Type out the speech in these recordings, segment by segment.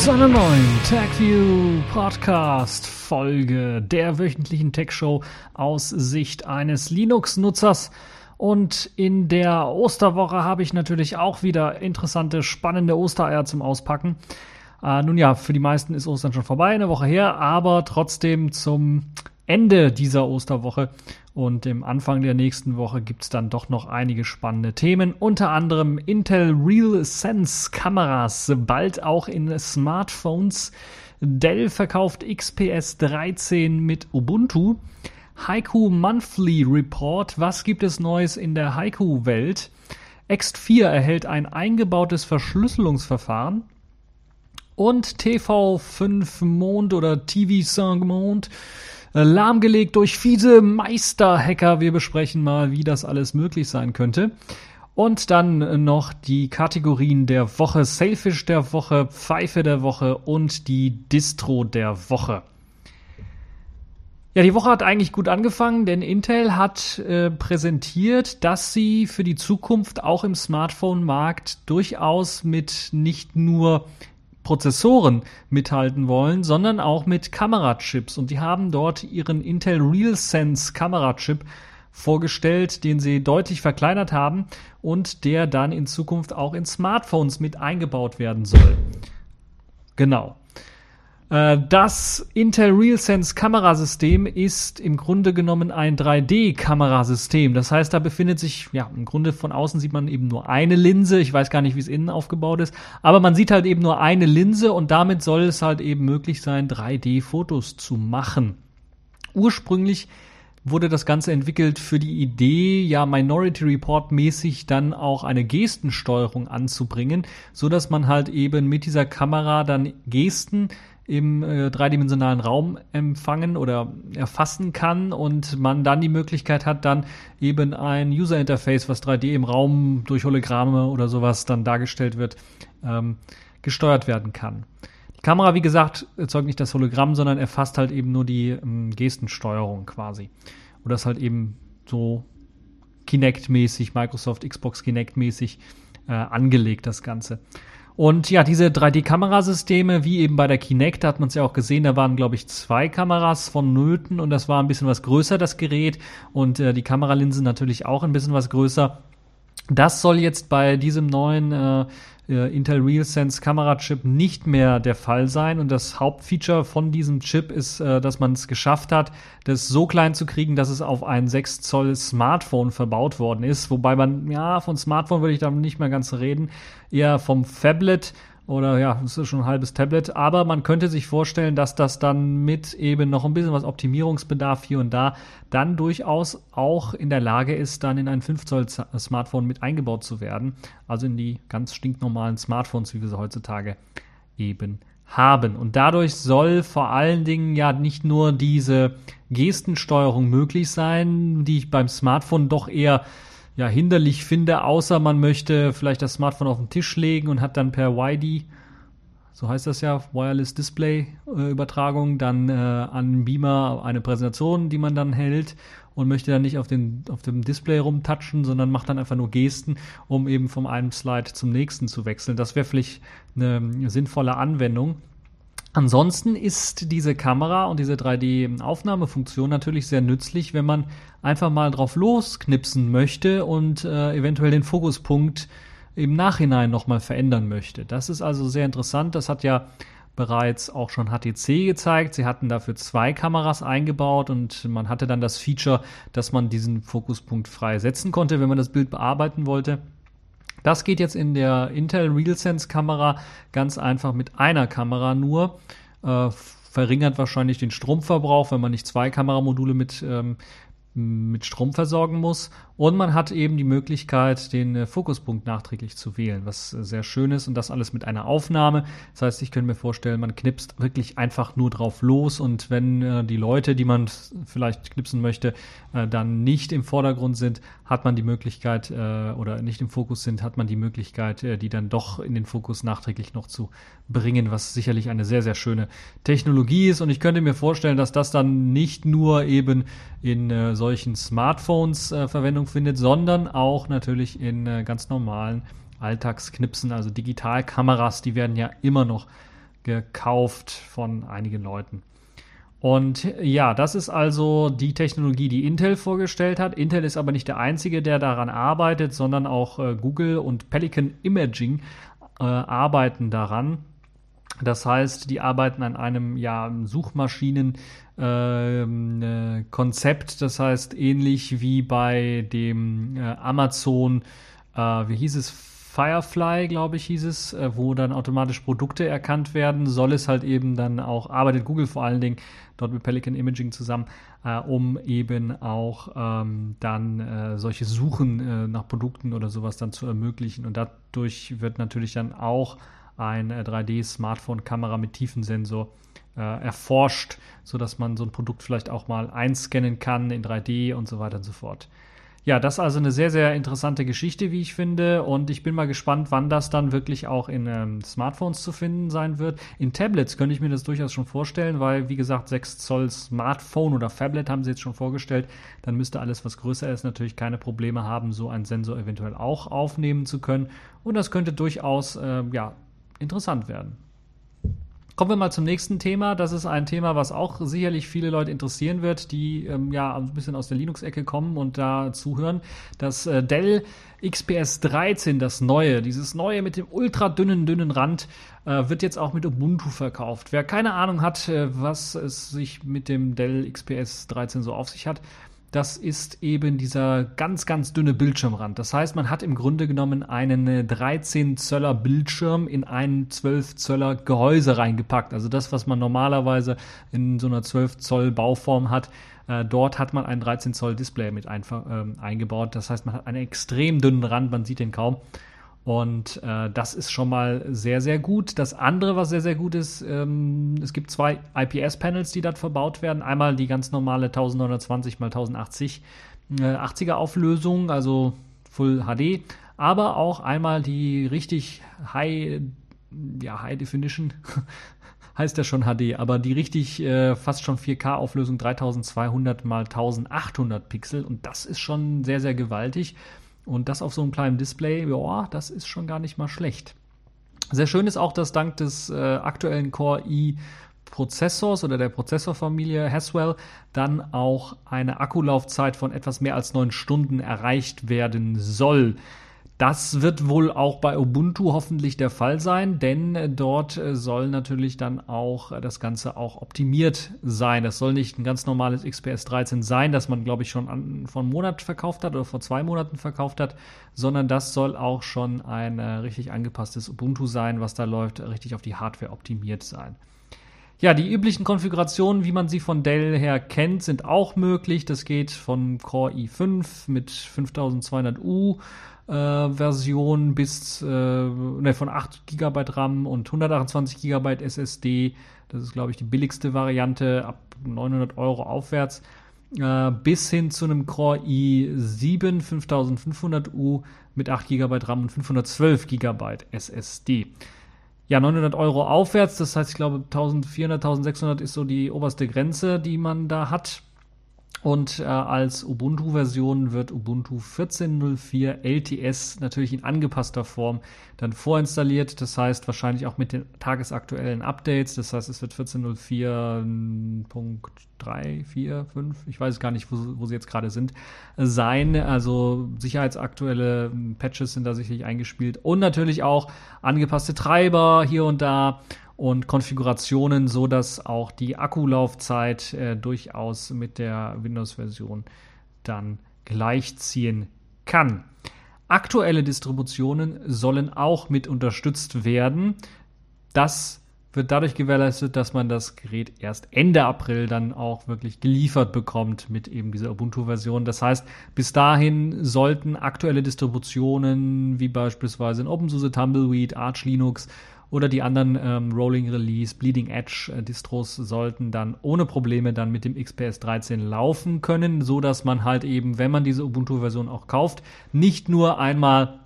Zu einer neuen TechView Podcast Folge der wöchentlichen Tech Show aus Sicht eines Linux-Nutzers. Und in der Osterwoche habe ich natürlich auch wieder interessante, spannende Ostereier zum Auspacken. Äh, nun ja, für die meisten ist Ostern schon vorbei, eine Woche her, aber trotzdem zum Ende dieser Osterwoche und im Anfang der nächsten Woche gibt es dann doch noch einige spannende Themen, unter anderem Intel Real Sense Kameras, bald auch in Smartphones. Dell verkauft XPS 13 mit Ubuntu. Haiku Monthly Report, was gibt es Neues in der Haiku-Welt? Ext4 erhält ein eingebautes Verschlüsselungsverfahren. Und TV5 Mond oder TV5 Mond lahmgelegt durch fiese Meisterhacker. Wir besprechen mal, wie das alles möglich sein könnte. Und dann noch die Kategorien der Woche, Sailfish der Woche, Pfeife der Woche und die Distro der Woche. Ja, die Woche hat eigentlich gut angefangen, denn Intel hat äh, präsentiert, dass sie für die Zukunft auch im Smartphone-Markt durchaus mit nicht nur Prozessoren mithalten wollen, sondern auch mit Kamerachips. Und die haben dort ihren Intel RealSense Kamerachip vorgestellt, den sie deutlich verkleinert haben und der dann in Zukunft auch in Smartphones mit eingebaut werden soll. Genau. Äh, das Intel RealSense Kamerasystem ist im Grunde genommen ein 3D-Kamerasystem. Das heißt, da befindet sich, ja, im Grunde von außen sieht man eben nur eine Linse. Ich weiß gar nicht, wie es innen aufgebaut ist. Aber man sieht halt eben nur eine Linse und damit soll es halt eben möglich sein, 3D-Fotos zu machen. Ursprünglich wurde das Ganze entwickelt für die Idee, ja, Minority Report mäßig dann auch eine Gestensteuerung anzubringen, so dass man halt eben mit dieser Kamera dann Gesten im äh, dreidimensionalen Raum empfangen oder erfassen kann und man dann die Möglichkeit hat, dann eben ein User Interface, was 3D im Raum durch Hologramme oder sowas dann dargestellt wird, ähm, gesteuert werden kann. Die Kamera, wie gesagt, erzeugt nicht das Hologramm, sondern erfasst halt eben nur die ähm, Gestensteuerung quasi. Oder ist halt eben so Kinect-mäßig, Microsoft Xbox Kinect-mäßig äh, angelegt, das Ganze. Und ja, diese 3D-Kamerasysteme, wie eben bei der Kinect, da hat man es ja auch gesehen, da waren, glaube ich, zwei Kameras von Nöten und das war ein bisschen was größer, das Gerät. Und äh, die Kameralinsen natürlich auch ein bisschen was größer. Das soll jetzt bei diesem neuen äh, äh, Intel RealSense Kamerachip nicht mehr der Fall sein. Und das Hauptfeature von diesem Chip ist, äh, dass man es geschafft hat, das so klein zu kriegen, dass es auf ein 6 Zoll Smartphone verbaut worden ist. Wobei man, ja, von Smartphone würde ich da nicht mehr ganz reden, eher vom Phablet oder ja, das ist schon ein halbes Tablet. Aber man könnte sich vorstellen, dass das dann mit eben noch ein bisschen was Optimierungsbedarf hier und da dann durchaus auch in der Lage ist, dann in ein 5 Zoll Smartphone mit eingebaut zu werden. Also in die ganz stinknormalen Smartphones, wie wir sie heutzutage eben haben. Und dadurch soll vor allen Dingen ja nicht nur diese Gestensteuerung möglich sein, die ich beim Smartphone doch eher ja, hinderlich finde, außer man möchte vielleicht das Smartphone auf den Tisch legen und hat dann per YD, so heißt das ja, Wireless Display äh, Übertragung, dann äh, an Beamer eine Präsentation, die man dann hält und möchte dann nicht auf, den, auf dem Display rumtatschen, sondern macht dann einfach nur Gesten, um eben vom einen Slide zum nächsten zu wechseln. Das wäre vielleicht eine sinnvolle Anwendung. Ansonsten ist diese Kamera und diese 3D-Aufnahmefunktion natürlich sehr nützlich, wenn man einfach mal drauf losknipsen möchte und äh, eventuell den Fokuspunkt im Nachhinein nochmal verändern möchte. Das ist also sehr interessant. Das hat ja bereits auch schon HTC gezeigt. Sie hatten dafür zwei Kameras eingebaut und man hatte dann das Feature, dass man diesen Fokuspunkt frei setzen konnte, wenn man das Bild bearbeiten wollte. Das geht jetzt in der Intel RealSense Kamera ganz einfach mit einer Kamera nur. Äh, verringert wahrscheinlich den Stromverbrauch, wenn man nicht zwei Kameramodule mit, ähm, mit Strom versorgen muss. Und man hat eben die Möglichkeit, den äh, Fokuspunkt nachträglich zu wählen, was äh, sehr schön ist und das alles mit einer Aufnahme. Das heißt, ich könnte mir vorstellen, man knipst wirklich einfach nur drauf los und wenn äh, die Leute, die man vielleicht knipsen möchte, dann nicht im Vordergrund sind, hat man die Möglichkeit oder nicht im Fokus sind, hat man die Möglichkeit, die dann doch in den Fokus nachträglich noch zu bringen, was sicherlich eine sehr, sehr schöne Technologie ist. Und ich könnte mir vorstellen, dass das dann nicht nur eben in solchen Smartphones Verwendung findet, sondern auch natürlich in äh, ganz normalen Alltagsknipsen, also Digitalkameras, die werden ja immer noch gekauft von einigen Leuten. Und ja, das ist also die Technologie, die Intel vorgestellt hat. Intel ist aber nicht der einzige, der daran arbeitet, sondern auch äh, Google und Pelican Imaging äh, arbeiten daran. Das heißt, die arbeiten an einem ja, Suchmaschinen-Konzept. Ähm, äh, das heißt, ähnlich wie bei dem äh, Amazon, äh, wie hieß es, Firefly, glaube ich, hieß es, wo dann automatisch Produkte erkannt werden, soll es halt eben dann auch, arbeitet Google vor allen Dingen dort mit Pelican Imaging zusammen, äh, um eben auch ähm, dann äh, solche Suchen äh, nach Produkten oder sowas dann zu ermöglichen. Und dadurch wird natürlich dann auch ein 3D-Smartphone-Kamera mit Tiefensensor äh, erforscht, sodass man so ein Produkt vielleicht auch mal einscannen kann in 3D und so weiter und so fort. Ja, das ist also eine sehr, sehr interessante Geschichte, wie ich finde. Und ich bin mal gespannt, wann das dann wirklich auch in ähm, Smartphones zu finden sein wird. In Tablets könnte ich mir das durchaus schon vorstellen, weil, wie gesagt, 6 Zoll Smartphone oder Tablet haben sie jetzt schon vorgestellt. Dann müsste alles, was größer ist, natürlich keine Probleme haben, so einen Sensor eventuell auch aufnehmen zu können. Und das könnte durchaus, äh, ja, interessant werden. Kommen wir mal zum nächsten Thema. Das ist ein Thema, was auch sicherlich viele Leute interessieren wird, die ähm, ja ein bisschen aus der Linux-Ecke kommen und da zuhören. Das äh, Dell XPS 13, das neue, dieses neue mit dem ultra dünnen, dünnen Rand, äh, wird jetzt auch mit Ubuntu verkauft. Wer keine Ahnung hat, äh, was es sich mit dem Dell XPS 13 so auf sich hat, das ist eben dieser ganz, ganz dünne Bildschirmrand. Das heißt, man hat im Grunde genommen einen 13 Zöller Bildschirm in ein 12 Zöller Gehäuse reingepackt. Also das, was man normalerweise in so einer 12 Zoll Bauform hat. Äh, dort hat man ein 13 Zoll Display mit ein, äh, eingebaut. Das heißt, man hat einen extrem dünnen Rand, man sieht den kaum. Und äh, das ist schon mal sehr, sehr gut. Das andere, was sehr, sehr gut ist, ähm, es gibt zwei IPS-Panels, die dort verbaut werden. Einmal die ganz normale 1920 x 1080 äh, 80er Auflösung, also Full HD, aber auch einmal die richtig High, ja, High Definition, heißt ja schon HD, aber die richtig äh, fast schon 4K Auflösung 3200 x 1800 Pixel und das ist schon sehr, sehr gewaltig. Und das auf so einem kleinen Display, ja, das ist schon gar nicht mal schlecht. Sehr schön ist auch, dass dank des äh, aktuellen Core i Prozessors oder der Prozessorfamilie Haswell dann auch eine Akkulaufzeit von etwas mehr als neun Stunden erreicht werden soll. Das wird wohl auch bei Ubuntu hoffentlich der Fall sein, denn äh, dort äh, soll natürlich dann auch äh, das Ganze auch optimiert sein. Das soll nicht ein ganz normales XPS 13 sein, das man, glaube ich, schon an, vor einem Monat verkauft hat oder vor zwei Monaten verkauft hat, sondern das soll auch schon ein richtig angepasstes Ubuntu sein, was da läuft, richtig auf die Hardware optimiert sein. Ja, die üblichen Konfigurationen, wie man sie von Dell her kennt, sind auch möglich. Das geht von Core i5 mit 5200U äh, Version bis äh, ne, von 8 GB RAM und 128 GB SSD. Das ist, glaube ich, die billigste Variante ab 900 Euro aufwärts. Äh, bis hin zu einem Core i7 5500U mit 8 GB RAM und 512 GB SSD. Ja, 900 Euro aufwärts, das heißt, ich glaube, 1400, 1600 ist so die oberste Grenze, die man da hat. Und äh, als Ubuntu-Version wird Ubuntu 14.04 LTS natürlich in angepasster Form dann vorinstalliert. Das heißt wahrscheinlich auch mit den tagesaktuellen Updates. Das heißt, es wird 14.04.3, 4, 5, ich weiß gar nicht, wo, wo sie jetzt gerade sind, sein. Also sicherheitsaktuelle Patches sind da sicherlich eingespielt. Und natürlich auch angepasste Treiber hier und da und Konfigurationen, so dass auch die Akkulaufzeit äh, durchaus mit der Windows-Version dann gleichziehen kann. Aktuelle Distributionen sollen auch mit unterstützt werden. Das wird dadurch gewährleistet, dass man das Gerät erst Ende April dann auch wirklich geliefert bekommt mit eben dieser Ubuntu-Version. Das heißt, bis dahin sollten aktuelle Distributionen wie beispielsweise in OpenSUSE, Tumbleweed, Arch Linux oder die anderen ähm, Rolling Release, Bleeding Edge äh, Distros sollten dann ohne Probleme dann mit dem XPS 13 laufen können, so dass man halt eben, wenn man diese Ubuntu Version auch kauft, nicht nur einmal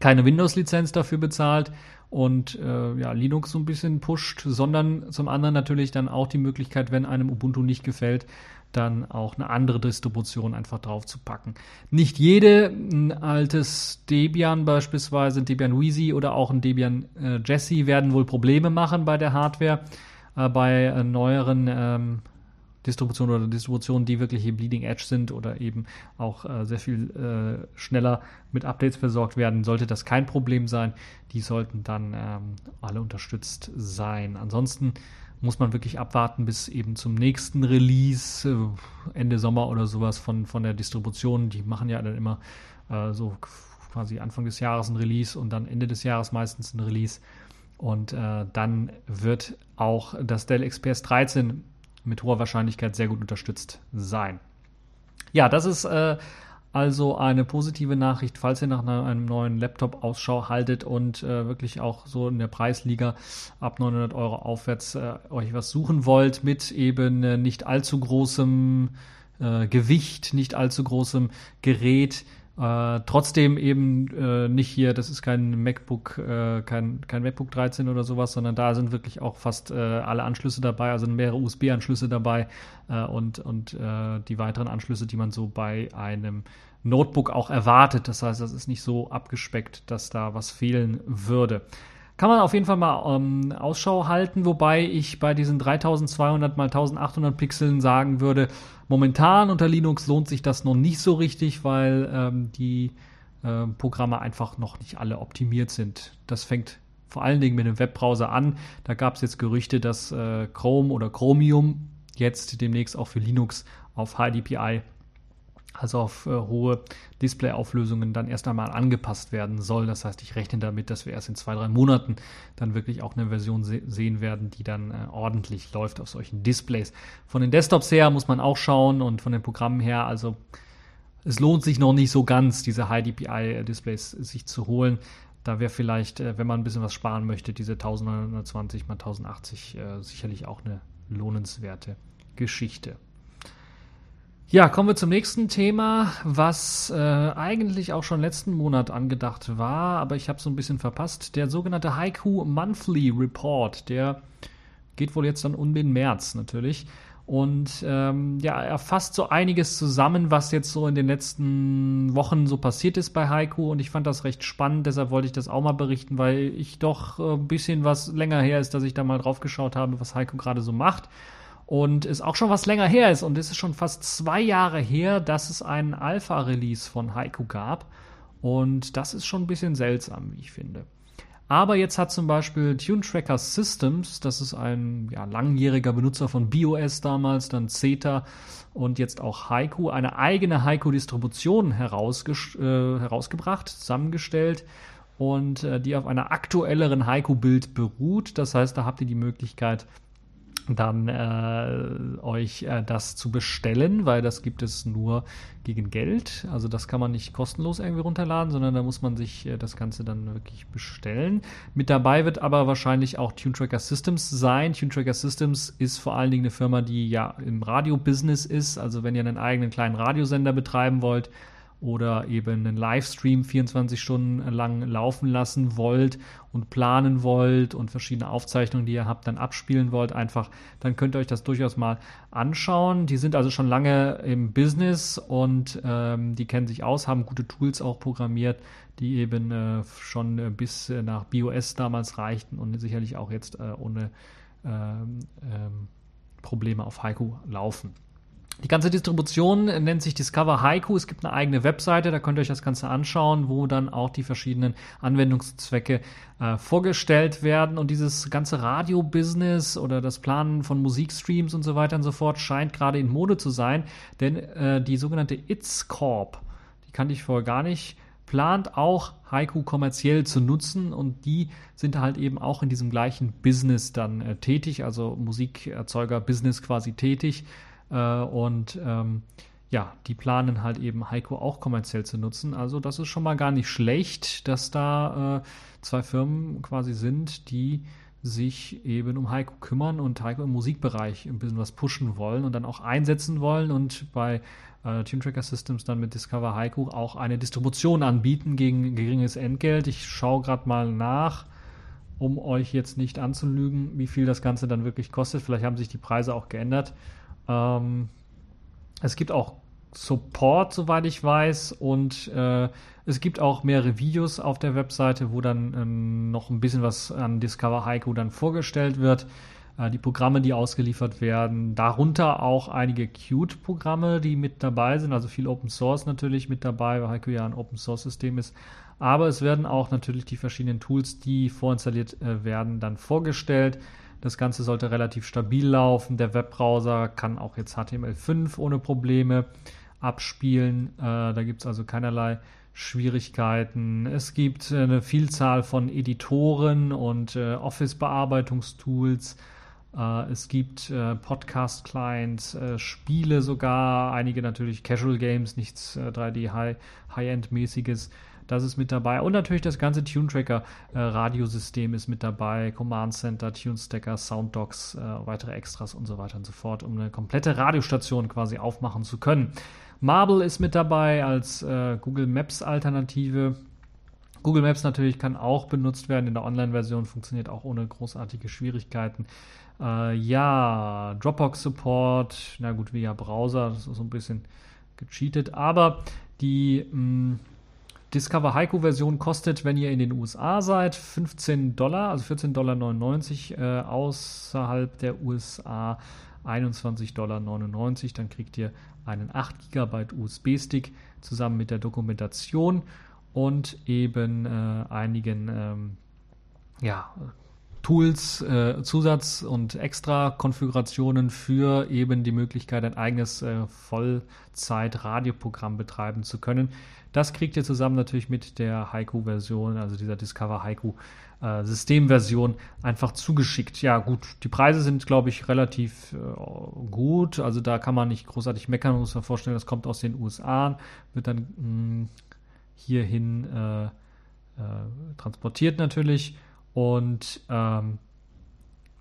keine Windows-Lizenz dafür bezahlt und äh, ja, Linux so ein bisschen pusht, sondern zum anderen natürlich dann auch die Möglichkeit, wenn einem Ubuntu nicht gefällt, dann auch eine andere Distribution einfach drauf zu packen. Nicht jede, ein altes Debian beispielsweise, ein Debian Wheezy oder auch ein Debian äh, Jesse werden wohl Probleme machen bei der Hardware. Äh, bei äh, neueren ähm, Distributionen oder Distributionen, die wirklich hier Bleeding Edge sind oder eben auch äh, sehr viel äh, schneller mit Updates versorgt werden, sollte das kein Problem sein. Die sollten dann ähm, alle unterstützt sein. Ansonsten muss man wirklich abwarten bis eben zum nächsten Release, äh, Ende Sommer oder sowas von, von der Distribution. Die machen ja dann immer äh, so quasi Anfang des Jahres ein Release und dann Ende des Jahres meistens ein Release. Und äh, dann wird auch das Dell XPS 13 mit hoher Wahrscheinlichkeit sehr gut unterstützt sein. Ja, das ist äh, also eine positive Nachricht, falls ihr nach einem neuen Laptop Ausschau haltet und äh, wirklich auch so in der Preisliga ab 900 Euro aufwärts äh, euch was suchen wollt mit eben äh, nicht allzu großem äh, Gewicht, nicht allzu großem Gerät. Äh, trotzdem eben äh, nicht hier, das ist kein MacBook, kein, kein MacBook 13 oder sowas, sondern da sind wirklich auch fast alle Anschlüsse dabei, also mehrere USB-Anschlüsse dabei und, und die weiteren Anschlüsse, die man so bei einem Notebook auch erwartet. Das heißt, das ist nicht so abgespeckt, dass da was fehlen würde. Kann man auf jeden Fall mal ähm, Ausschau halten, wobei ich bei diesen 3200 mal 1800 Pixeln sagen würde, momentan unter Linux lohnt sich das noch nicht so richtig, weil ähm, die äh, Programme einfach noch nicht alle optimiert sind. Das fängt vor allen Dingen mit dem Webbrowser an. Da gab es jetzt Gerüchte, dass äh, Chrome oder Chromium jetzt demnächst auch für Linux auf HDPI also auf äh, hohe Displayauflösungen dann erst einmal angepasst werden soll. Das heißt, ich rechne damit, dass wir erst in zwei, drei Monaten dann wirklich auch eine Version se sehen werden, die dann äh, ordentlich läuft auf solchen Displays. Von den Desktops her muss man auch schauen und von den Programmen her, also es lohnt sich noch nicht so ganz, diese High DPI Displays sich zu holen. Da wäre vielleicht, äh, wenn man ein bisschen was sparen möchte, diese 1920 x 1080 äh, sicherlich auch eine lohnenswerte Geschichte. Ja, kommen wir zum nächsten Thema, was äh, eigentlich auch schon letzten Monat angedacht war, aber ich habe so ein bisschen verpasst. Der sogenannte Haiku Monthly Report, der geht wohl jetzt dann um den März natürlich. Und ähm, ja, er fasst so einiges zusammen, was jetzt so in den letzten Wochen so passiert ist bei Haiku. Und ich fand das recht spannend, deshalb wollte ich das auch mal berichten, weil ich doch äh, ein bisschen was länger her ist, dass ich da mal drauf geschaut habe, was Haiku gerade so macht und es auch schon was länger her ist und es ist schon fast zwei Jahre her, dass es einen Alpha-Release von Haiku gab und das ist schon ein bisschen seltsam, wie ich finde. Aber jetzt hat zum Beispiel Tune Tracker Systems, das ist ein ja, langjähriger Benutzer von BOS damals, dann Zeta und jetzt auch Haiku, eine eigene Haiku-Distribution äh, herausgebracht, zusammengestellt und äh, die auf einer aktuelleren Haiku-Bild beruht. Das heißt, da habt ihr die Möglichkeit, dann äh, euch äh, das zu bestellen, weil das gibt es nur gegen Geld. Also das kann man nicht kostenlos irgendwie runterladen, sondern da muss man sich äh, das Ganze dann wirklich bestellen. Mit dabei wird aber wahrscheinlich auch TuneTracker Systems sein. TuneTracker Systems ist vor allen Dingen eine Firma, die ja im Radio-Business ist. Also wenn ihr einen eigenen kleinen Radiosender betreiben wollt, oder eben einen Livestream 24 Stunden lang laufen lassen wollt und planen wollt und verschiedene Aufzeichnungen, die ihr habt, dann abspielen wollt, einfach, dann könnt ihr euch das durchaus mal anschauen. Die sind also schon lange im Business und ähm, die kennen sich aus, haben gute Tools auch programmiert, die eben äh, schon äh, bis äh, nach BOS damals reichten und sicherlich auch jetzt äh, ohne ähm, ähm, Probleme auf Haiku laufen. Die ganze Distribution nennt sich Discover Haiku. Es gibt eine eigene Webseite, da könnt ihr euch das Ganze anschauen, wo dann auch die verschiedenen Anwendungszwecke äh, vorgestellt werden. Und dieses ganze Radio-Business oder das Planen von Musikstreams und so weiter und so fort scheint gerade in Mode zu sein, denn äh, die sogenannte It's Corp, die kannte ich vorher gar nicht, plant auch Haiku kommerziell zu nutzen und die sind halt eben auch in diesem gleichen Business dann äh, tätig, also Musikerzeuger-Business quasi tätig äh, und ähm, ja, die planen halt eben Heiko auch kommerziell zu nutzen. Also das ist schon mal gar nicht schlecht, dass da äh, zwei Firmen quasi sind, die sich eben um Heiko kümmern und Heiko im Musikbereich ein bisschen was pushen wollen und dann auch einsetzen wollen und bei äh, Tune Tracker Systems dann mit Discover Heiko auch eine Distribution anbieten gegen geringes Entgelt. Ich schaue gerade mal nach, um euch jetzt nicht anzulügen, wie viel das Ganze dann wirklich kostet. Vielleicht haben sich die Preise auch geändert. Ähm, es gibt auch Support, soweit ich weiß, und äh, es gibt auch mehrere Videos auf der Webseite, wo dann ähm, noch ein bisschen was an Discover Haiku dann vorgestellt wird. Äh, die Programme, die ausgeliefert werden, darunter auch einige Qt-Programme, die mit dabei sind, also viel Open Source natürlich mit dabei, weil Haiku ja ein Open Source System ist. Aber es werden auch natürlich die verschiedenen Tools, die vorinstalliert äh, werden, dann vorgestellt. Das Ganze sollte relativ stabil laufen. Der Webbrowser kann auch jetzt HTML5 ohne Probleme abspielen. Äh, da gibt es also keinerlei Schwierigkeiten. Es gibt äh, eine Vielzahl von Editoren und äh, Office-Bearbeitungstools. Äh, es gibt äh, Podcast-Clients, Spiele sogar, einige natürlich Casual Games, nichts 3D High-End-mäßiges. Das ist mit dabei. Und natürlich das ganze Tune-Tracker-Radiosystem ist mit dabei. Command Center, Tune-Stacker, Sounddocs, weitere Extras und so weiter und so fort, um eine komplette Radiostation quasi aufmachen zu können. Marble ist mit dabei als äh, Google Maps Alternative. Google Maps natürlich kann auch benutzt werden in der Online-Version, funktioniert auch ohne großartige Schwierigkeiten. Äh, ja, Dropbox Support, na gut, via Browser, das ist so ein bisschen gecheatet, aber die mh, mm, Discover Heiko Version kostet, wenn ihr in den USA seid, 15 Dollar, also 14,99 Dollar äh, außerhalb der USA 21,99 Dollar. Dann kriegt ihr einen 8 GB USB-Stick zusammen mit der Dokumentation und eben äh, einigen ähm, ja, Tools, äh, Zusatz- und Extra-Konfigurationen für eben die Möglichkeit, ein eigenes äh, Vollzeit-Radioprogramm betreiben zu können. Das kriegt ihr zusammen natürlich mit der Haiku-Version, also dieser Discover Haiku äh, Systemversion einfach zugeschickt. Ja, gut, die Preise sind, glaube ich, relativ äh, gut. Also da kann man nicht großartig meckern. Man muss sich vorstellen, das kommt aus den USA, wird dann mh, hm, hierhin äh, äh, transportiert natürlich. Und ähm,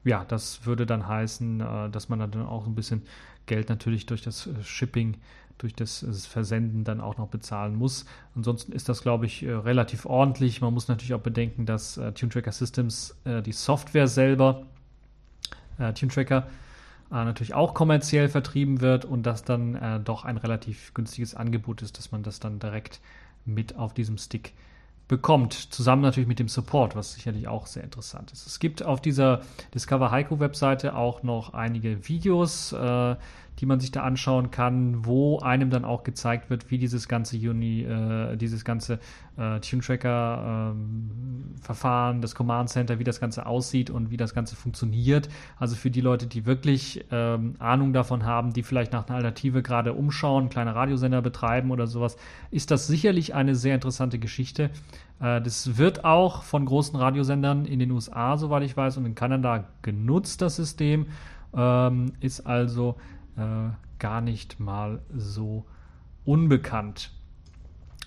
ja, das würde dann heißen, äh, dass man dann auch ein bisschen Geld natürlich durch das äh, Shipping durch das Versenden dann auch noch bezahlen muss. Ansonsten ist das, glaube ich, äh, relativ ordentlich. Man muss natürlich auch bedenken, dass äh, TuneTracker Systems äh, die Software selber, äh, TuneTracker, äh, natürlich auch kommerziell vertrieben wird und das dann äh, doch ein relativ günstiges Angebot ist, dass man das dann direkt mit auf diesem Stick bekommt, zusammen natürlich mit dem Support, was sicherlich auch sehr interessant ist. Es gibt auf dieser Discover Heiko Webseite auch noch einige Videos, äh, die man sich da anschauen kann, wo einem dann auch gezeigt wird, wie dieses ganze Uni, äh, dieses ganze äh, Tune Tracker ähm, Verfahren, das Command Center, wie das Ganze aussieht und wie das Ganze funktioniert. Also für die Leute, die wirklich ähm, Ahnung davon haben, die vielleicht nach einer Alternative gerade umschauen, kleine Radiosender betreiben oder sowas, ist das sicherlich eine sehr interessante Geschichte. Äh, das wird auch von großen Radiosendern in den USA, soweit ich weiß, und in Kanada genutzt, das System. Ähm, ist also äh, gar nicht mal so unbekannt.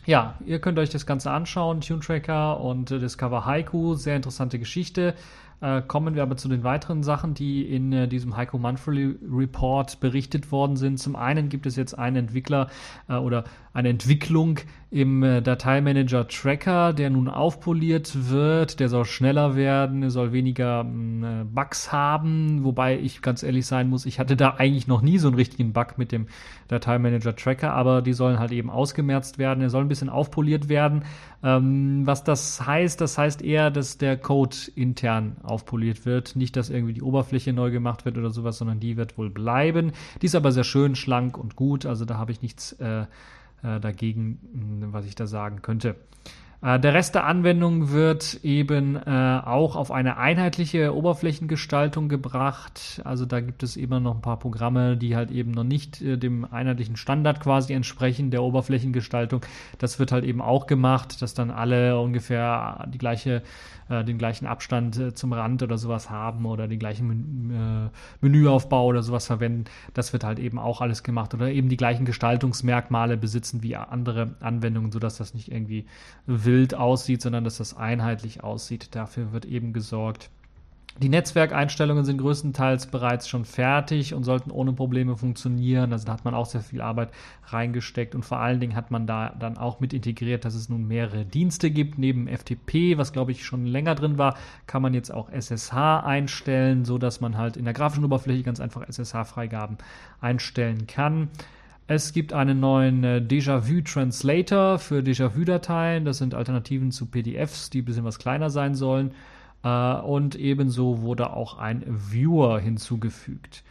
Ja, ihr könnt euch das Ganze anschauen, Tune Tracker und äh, Discover Haiku, sehr interessante Geschichte. Äh, kommen wir aber zu den weiteren Sachen, die in äh, diesem Heiko Monthly Report berichtet worden sind. Zum einen gibt es jetzt einen Entwickler äh, oder eine Entwicklung im äh, Dateimanager Tracker, der nun aufpoliert wird. Der soll schneller werden, er soll weniger mm, äh, Bugs haben, wobei ich ganz ehrlich sein muss, ich hatte da eigentlich noch nie so einen richtigen Bug mit dem Dateimanager Tracker, aber die sollen halt eben ausgemerzt werden. Er soll ein bisschen aufpoliert werden. Ähm, was das heißt, das heißt eher, dass der Code intern aufpoliert wird. Nicht, dass irgendwie die Oberfläche neu gemacht wird oder sowas, sondern die wird wohl bleiben. Die ist aber sehr schön, schlank und gut. Also da habe ich nichts äh, dagegen, was ich da sagen könnte. Äh, der Rest der Anwendung wird eben äh, auch auf eine einheitliche Oberflächengestaltung gebracht. Also da gibt es immer noch ein paar Programme, die halt eben noch nicht äh, dem einheitlichen Standard quasi entsprechen der Oberflächengestaltung. Das wird halt eben auch gemacht, dass dann alle ungefähr die gleiche, den gleichen Abstand zum Rand oder sowas haben oder den gleichen Men Menüaufbau oder sowas verwenden. Das wird halt eben auch alles gemacht oder eben die gleichen Gestaltungsmerkmale besitzen wie andere Anwendungen, sodass das nicht irgendwie wild aussieht, sondern dass das einheitlich aussieht. Dafür wird eben gesorgt. Die Netzwerkeinstellungen sind größtenteils bereits schon fertig und sollten ohne Probleme funktionieren. Also da hat man auch sehr viel Arbeit reingesteckt und vor allen Dingen hat man da dann auch mit integriert, dass es nun mehrere Dienste gibt. Neben FTP, was glaube ich schon länger drin war, kann man jetzt auch SSH einstellen, so dass man halt in der grafischen Oberfläche ganz einfach SSH-Freigaben einstellen kann. Es gibt einen neuen äh, Déjà-vu Translator für Déjà-vu-Dateien. Das sind Alternativen zu PDFs, die ein bisschen was kleiner sein sollen. Äh, und ebenso wurde auch ein Viewer hinzugefügt.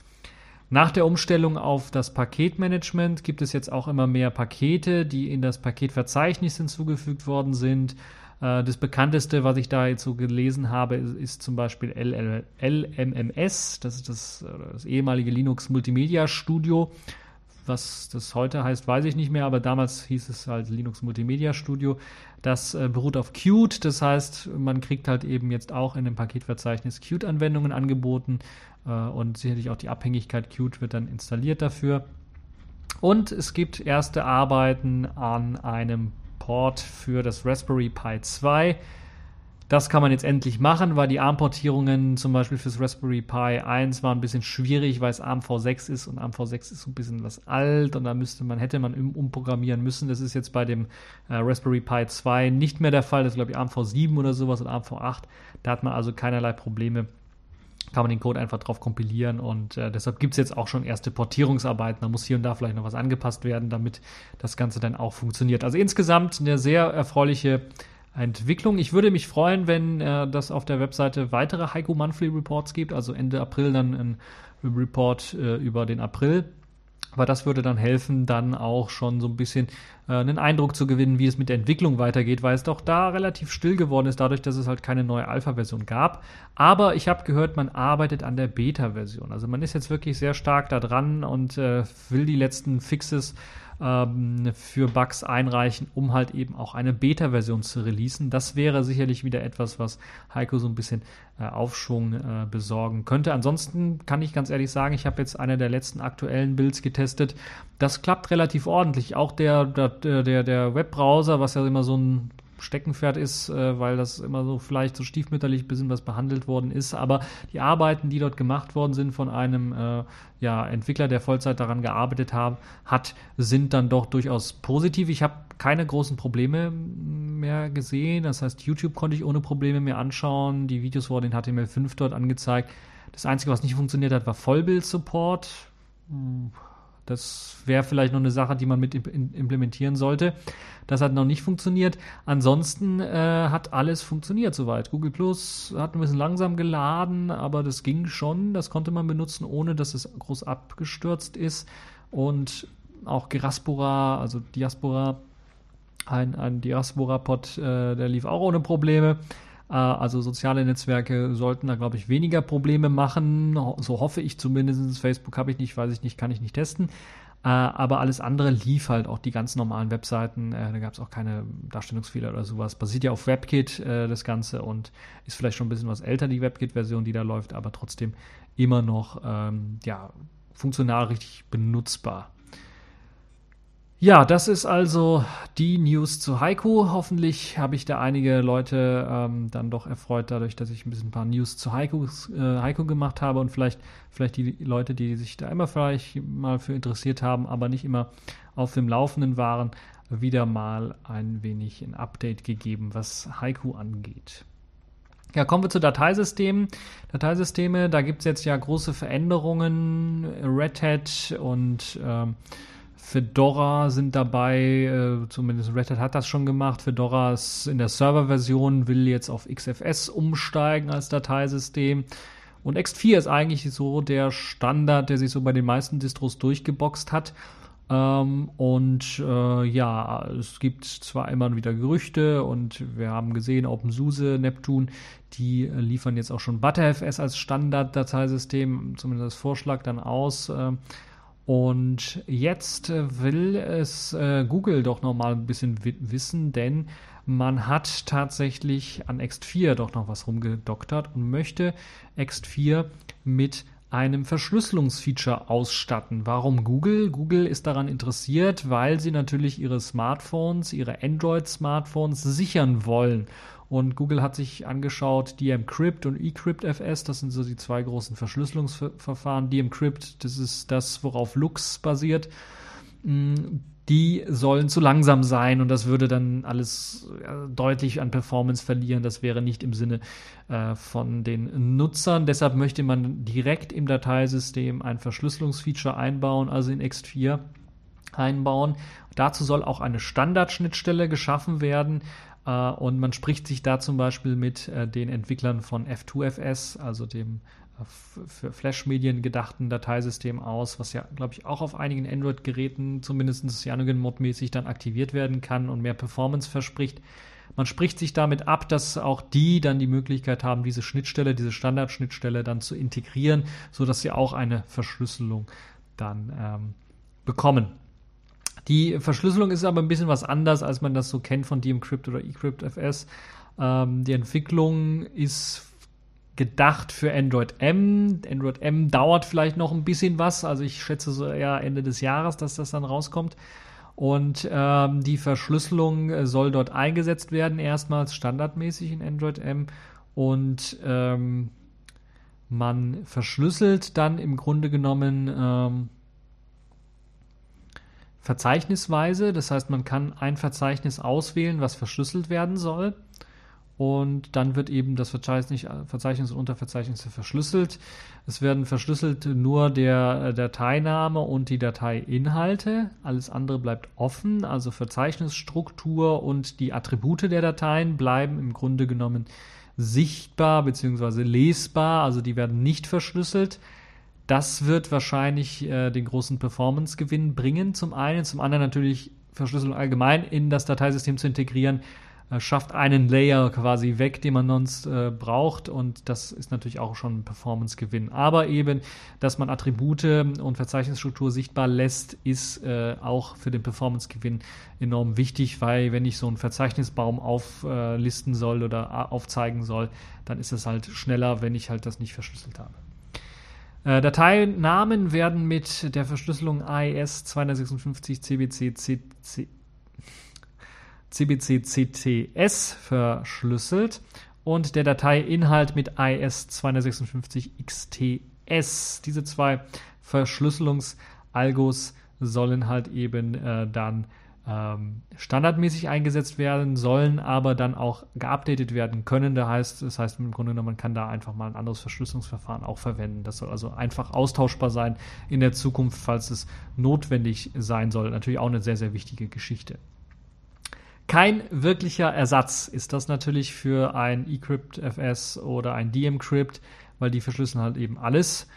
Nach der Umstellung auf das Paketmanagement gibt es jetzt auch immer mehr Pakete, die in das Paketverzeichnis hinzugefügt worden sind. Äh, das bekannteste, was ich da jetzt so gelesen habe, ist, zum Beispiel LMMS, das ist das, das ehemalige Linux Multimedia Studio. Was das heute heißt, weiß ich nicht mehr, aber damals hieß es halt Linux Multimedia Studio. Das äh, beruht auf Qt, das heißt, man kriegt halt eben jetzt auch in dem Paketverzeichnis Qt-Anwendungen angeboten äh, und sicherlich auch die Abhängigkeit Qt wird dann installiert dafür. Und es gibt erste Arbeiten an einem Port für das Raspberry Pi 2. Das kann man jetzt endlich machen, weil die ARM-Portierungen zum Beispiel fürs Raspberry Pi 1 waren ein bisschen schwierig, weil es ARM v6 ist und ARM v6 ist so ein bisschen was alt und da müsste man, hätte man umprogrammieren müssen. Das ist jetzt bei dem äh, Raspberry Pi 2 nicht mehr der Fall. Das ist, glaube ich, ARM v7 oder sowas und ARM v8. Da hat man also keinerlei Probleme kann man den Code einfach drauf kompilieren und äh, deshalb gibt es jetzt auch schon erste Portierungsarbeiten. Da muss hier und da vielleicht noch was angepasst werden, damit das Ganze dann auch funktioniert. Also insgesamt eine sehr erfreuliche Entwicklung. Ich würde mich freuen, wenn äh, das auf der Webseite weitere Heiko Monthly Reports gibt, also Ende April dann ein Report äh, über den April. Aber das würde dann helfen, dann auch schon so ein bisschen äh, einen Eindruck zu gewinnen, wie es mit der Entwicklung weitergeht, weil es doch da relativ still geworden ist, dadurch, dass es halt keine neue Alpha-Version gab. Aber ich habe gehört, man arbeitet an der Beta-Version. Also man ist jetzt wirklich sehr stark da dran und äh, will die letzten Fixes ähm, für Bugs einreichen, um halt eben auch eine Beta-Version zu releasen. Das wäre sicherlich wieder etwas, was Heiko so ein bisschen äh, Aufschwung äh, besorgen könnte. Ansonsten kann ich ganz ehrlich sagen, ich habe jetzt eine der letzten aktuellen Builds getestet. Das klappt relativ ordentlich. Auch der, der, der, der Webbrowser, was ja immer so ein Steckenpferd ist, äh, weil das immer so vielleicht so stiefmütterlich ein bisschen was behandelt worden ist. Aber die Arbeiten, die dort gemacht worden sind von einem äh, ja, Entwickler, der Vollzeit daran gearbeitet haben, hat, sind dann doch durchaus positiv. Ich habe keine großen Probleme mehr gesehen. Das heißt, YouTube konnte ich ohne Probleme mehr anschauen. Die Videos wurden in HTML5 dort angezeigt. Das Einzige, was nicht funktioniert hat, war Vollbild-Support. Das wäre vielleicht noch eine Sache, die man mit implementieren sollte. Das hat noch nicht funktioniert. Ansonsten äh, hat alles funktioniert soweit. Google Plus hat ein bisschen langsam geladen, aber das ging schon. Das konnte man benutzen, ohne dass es groß abgestürzt ist. Und auch Geraspora, also Diaspora, ein, ein Diaspora-Pod, äh, der lief auch ohne Probleme. Äh, also soziale Netzwerke sollten da, glaube ich, weniger Probleme machen. So hoffe ich zumindest. Facebook habe ich nicht, weiß ich nicht, kann ich nicht testen. Äh, aber alles andere lief halt auch die ganz normalen Webseiten. Äh, da gab es auch keine Darstellungsfehler oder sowas. Basiert ja auf WebKit das Ganze und ist vielleicht schon ein bisschen was älter, die WebKit-Version, die da läuft, aber trotzdem immer noch ähm, ja, funktional richtig benutzbar. Ja, das ist also die News zu Heiko. Hoffentlich habe ich da einige Leute ähm, dann doch erfreut, dadurch, dass ich ein bisschen ein paar News zu Heiko, äh, Heiko gemacht habe und vielleicht, vielleicht die Leute, die sich da immer vielleicht mal für interessiert haben, aber nicht immer auf dem Laufenden waren, wieder mal ein wenig ein Update gegeben, was Heiko angeht. Ja, kommen wir zu Dateisystemen. Dateisysteme, da gibt es jetzt ja große Veränderungen. Red Hat und ähm, Fedora sind dabei, äh, zumindest Red Hat hat das schon gemacht. Fedora ist in der Serverversion, will jetzt auf XFS umsteigen als Dateisystem. Und X4 ist eigentlich so der Standard, der sich so bei den meisten Distros durchgeboxt hat. Ähm, und äh, ja, es gibt zwar immer wieder Gerüchte und wir haben gesehen, OpenSUSE, Neptune, die liefern jetzt auch schon ButterFS als Standard-Dateisystem, zumindest als Vorschlag dann aus. Äh, und jetzt will es äh, Google doch noch mal ein bisschen wissen, denn man hat tatsächlich an X4 doch noch was rumgedoktert und möchte X4 mit einem Verschlüsselungsfeature ausstatten. Warum Google? Google ist daran interessiert, weil sie natürlich ihre Smartphones, ihre Android-Smartphones sichern wollen. Und Google hat sich angeschaut, DMCrypt und eCryptFS, das sind so die zwei großen Verschlüsselungsverfahren. DMCrypt, das ist das, worauf Lux basiert. Mm, die sollen zu langsam sein und das würde dann alles deutlich an Performance verlieren. Das wäre nicht im Sinne äh, von den Nutzern. Deshalb möchte man direkt im Dateisystem ein Verschlüsselungsfeature einbauen, also in X4 einbauen. Dazu soll auch eine Standardschnittstelle geschaffen werden. Äh, und man spricht sich da zum Beispiel mit äh, den Entwicklern von F2FS, also dem für Flash-Medien gedachten Dateisystem aus, was ja, glaube ich, auch auf einigen Android-Geräten zumindest Cyanogen-Mod-mäßig dann aktiviert werden kann und mehr Performance verspricht. Man spricht sich damit ab, dass auch die dann die Möglichkeit haben, diese Schnittstelle, diese Standardschnittstelle dann zu integrieren, sodass sie auch eine Verschlüsselung dann ähm, bekommen. Die Verschlüsselung ist aber ein bisschen was anders, als man das so kennt von DMCrypt oder eCryptFS. Ähm, die Entwicklung ist gedacht für Android M. Android M dauert vielleicht noch ein bisschen was. Also ich schätze so eher Ende des Jahres, dass das dann rauskommt. Und ähm, die Verschlüsselung äh, soll dort eingesetzt werden, erstmals standardmäßig in Android M. Und ähm, man verschlüsselt dann im Grunde genommen ähm, verzeichnisweise. Das heißt, man kann ein Verzeichnis auswählen, was verschlüsselt werden soll und dann wird eben das Verzeichnis, Verzeichnis und Unterverzeichnisse verschlüsselt. Es werden verschlüsselt nur der äh, Dateiname und die Dateiinhalte. Alles andere bleibt offen, also Verzeichnisstruktur und die Attribute der Dateien bleiben im Grunde genommen sichtbar bzw. lesbar, also die werden nicht verschlüsselt. Das wird wahrscheinlich äh, den großen Performance-Gewinn bringen, zum einen, zum anderen natürlich Verschlüsselung allgemein in das Dateisystem zu integrieren, äh, schafft einen Layer quasi weg, den man sonst äh, braucht und das ist natürlich auch schon ein Performance-Gewinn. Aber eben, dass man Attribute und Verzeichnisstruktur sichtbar lässt, ist äh, auch für den Performance-Gewinn enorm wichtig, weil wenn ich so einen Verzeichnisbaum auflisten soll oder aufzeigen soll, dann ist es halt schneller, wenn ich halt das nicht verschlüsselt habe. Äh, Dateinamen werden mit der Verschlüsselung AES 256 CBC CC CBC-CTS verschlüsselt und der Dateiinhalt mit IS256-XTS. Diese zwei Verschlüsselungsalgos sollen halt eben äh, dann ähm, standardmäßig eingesetzt werden, sollen aber dann auch geupdatet werden können. Das heißt, das heißt im Grunde genommen, man kann da einfach mal ein anderes Verschlüsselungsverfahren auch verwenden. Das soll also einfach austauschbar sein in der Zukunft, falls es notwendig sein soll. Natürlich auch eine sehr, sehr wichtige Geschichte. Kein wirklicher Ersatz ist das natürlich für ein eCrypt-FS oder ein DMCrypt, weil die verschlüsseln halt eben alles.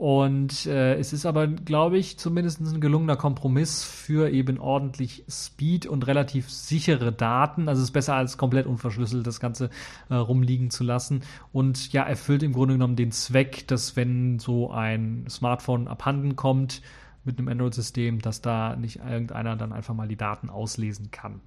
Und äh, es ist aber, glaube ich, zumindest ein gelungener Kompromiss für eben ordentlich Speed und relativ sichere Daten. Also es ist besser als komplett unverschlüsselt das Ganze äh, rumliegen zu lassen. Und ja, erfüllt im Grunde genommen den Zweck, dass wenn so ein Smartphone abhanden kommt mit einem Android-System, dass da nicht irgendeiner dann einfach mal die Daten auslesen kann.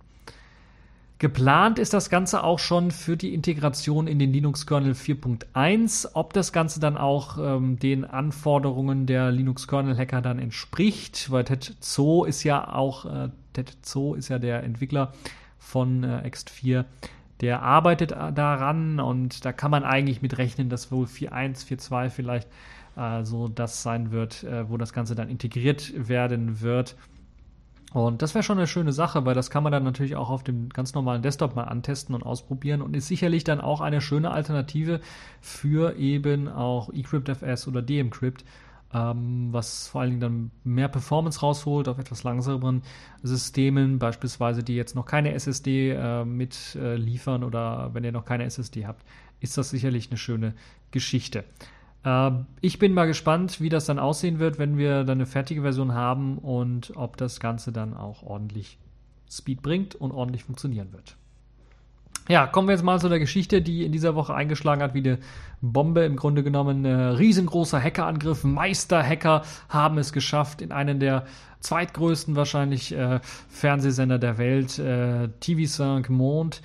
Geplant ist das Ganze auch schon für die Integration in den Linux-Kernel 4.1. Ob das Ganze dann auch ähm, den Anforderungen der Linux-Kernel-Hacker dann entspricht, weil Ted Zo ist ja auch, äh, Ted Zo ist ja der Entwickler von äh, Ext4, der arbeitet äh, daran und da kann man eigentlich mit rechnen, dass wohl 4.1, 4.2 vielleicht äh, so das sein wird, äh, wo das Ganze dann integriert werden wird. Und das wäre schon eine schöne Sache, weil das kann man dann natürlich auch auf dem ganz normalen Desktop mal antesten und ausprobieren und ist sicherlich dann auch eine schöne Alternative für eben auch eCryptFS oder DMCrypt, ähm, was vor allen Dingen dann mehr Performance rausholt auf etwas langsameren Systemen, beispielsweise die jetzt noch keine SSD äh, mit äh, liefern oder wenn ihr noch keine SSD habt, ist das sicherlich eine schöne Geschichte. Ähm, ich bin mal gespannt, wie das dann aussehen wird, wenn wir dann eine fertige Version haben und ob das Ganze dann auch ordentlich Speed bringt und ordentlich funktionieren wird. Ja, kommen wir jetzt mal zu der Geschichte, die in dieser Woche eingeschlagen hat, wie eine Bombe. Im Grunde genommen ein riesengroßer Hackerangriff. Meisterhacker haben es geschafft, in einen der zweitgrößten wahrscheinlich äh, Fernsehsender der Welt, äh, TV5 Monde,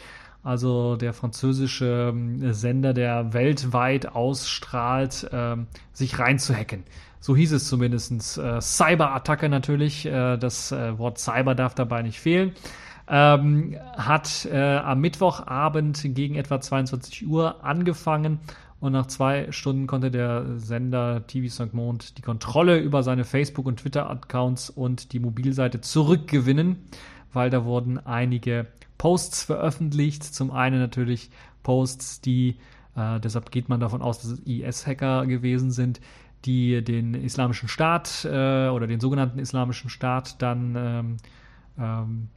also der französische ähm, Sender, der weltweit ausstrahlt, äh, sich reinzuhacken. So hieß es zumindest. Äh, Cyberattacke natürlich, äh, das äh, Wort Cyber darf dabei nicht fehlen. ähm, hat äh, am Mittwochabend gegen etwa 22 Uhr angefangen und nach zwei Stunden konnte der Sender TV St. Mond die Kontrolle über seine Facebook- und Twitter-Accounts und die Mobilseite zurückgewinnen, weil da wurden einige Posts veröffentlicht. Zum einen natürlich Posts, die, äh, deshalb geht man davon aus, dass es IS-Hacker gewesen sind, die den Islamischen Staat äh, oder den sogenannten Islamischen Staat dann ähm, ähm,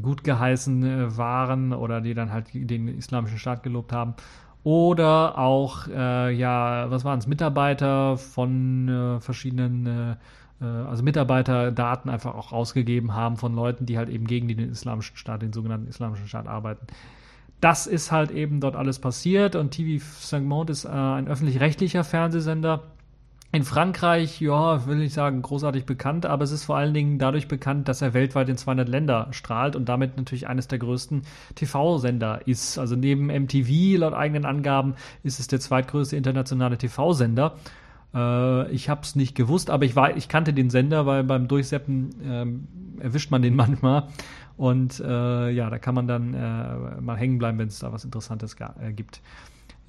gut geheißen äh, waren oder die dann halt den Islamischen Staat gelobt haben. Oder auch, äh, ja, was waren es, Mitarbeiter von äh, verschiedenen, äh, also Mitarbeiterdaten einfach auch rausgegeben haben von Leuten, die halt eben gegen den Islamischen Staat, den sogenannten Islamischen Staat arbeiten. Das ist halt eben dort alles passiert und TV St. Mond ist äh, ein öffentlich-rechtlicher Fernsehsender in Frankreich, ja, will ich sagen, großartig bekannt, aber es ist vor allen Dingen dadurch bekannt, dass er weltweit in 200 Länder strahlt und damit natürlich eines der größten TV-Sender ist. Also neben MTV, laut eigenen Angaben, ist es der zweitgrößte internationale TV-Sender. Äh, ich habe es nicht gewusst, aber ich, war, ich kannte den Sender, weil beim Durchseppen äh, erwischt man den manchmal. Und äh, ja, da kann man dann äh, mal hängen bleiben, wenn es da was Interessantes äh, gibt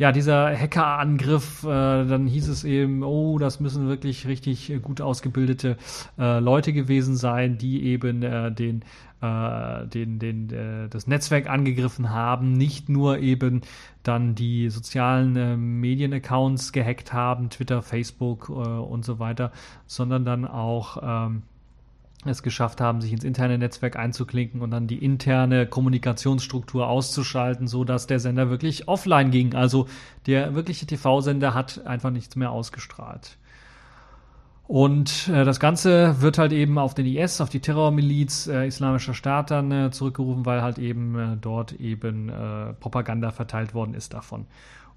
ja, dieser Hackerangriff, äh, dann hieß es eben, oh, das müssen wirklich richtig gut ausgebildete äh, Leute gewesen sein, die eben äh, den äh, den, den, äh, das Netzwerk angegriffen haben, nicht nur eben dann die sozialen äh, Medienaccounts gehackt haben, Twitter, Facebook äh, und so weiter, sondern dann auch ähm, es geschafft haben, sich ins interne Netzwerk einzuklinken und dann die interne Kommunikationsstruktur auszuschalten, so der Sender wirklich offline ging. Also der wirkliche TV-Sender hat einfach nichts mehr ausgestrahlt. Und äh, das Ganze wird halt eben auf den IS, auf die Terrormiliz äh, Islamischer Staat dann äh, zurückgerufen, weil halt eben äh, dort eben äh, Propaganda verteilt worden ist davon.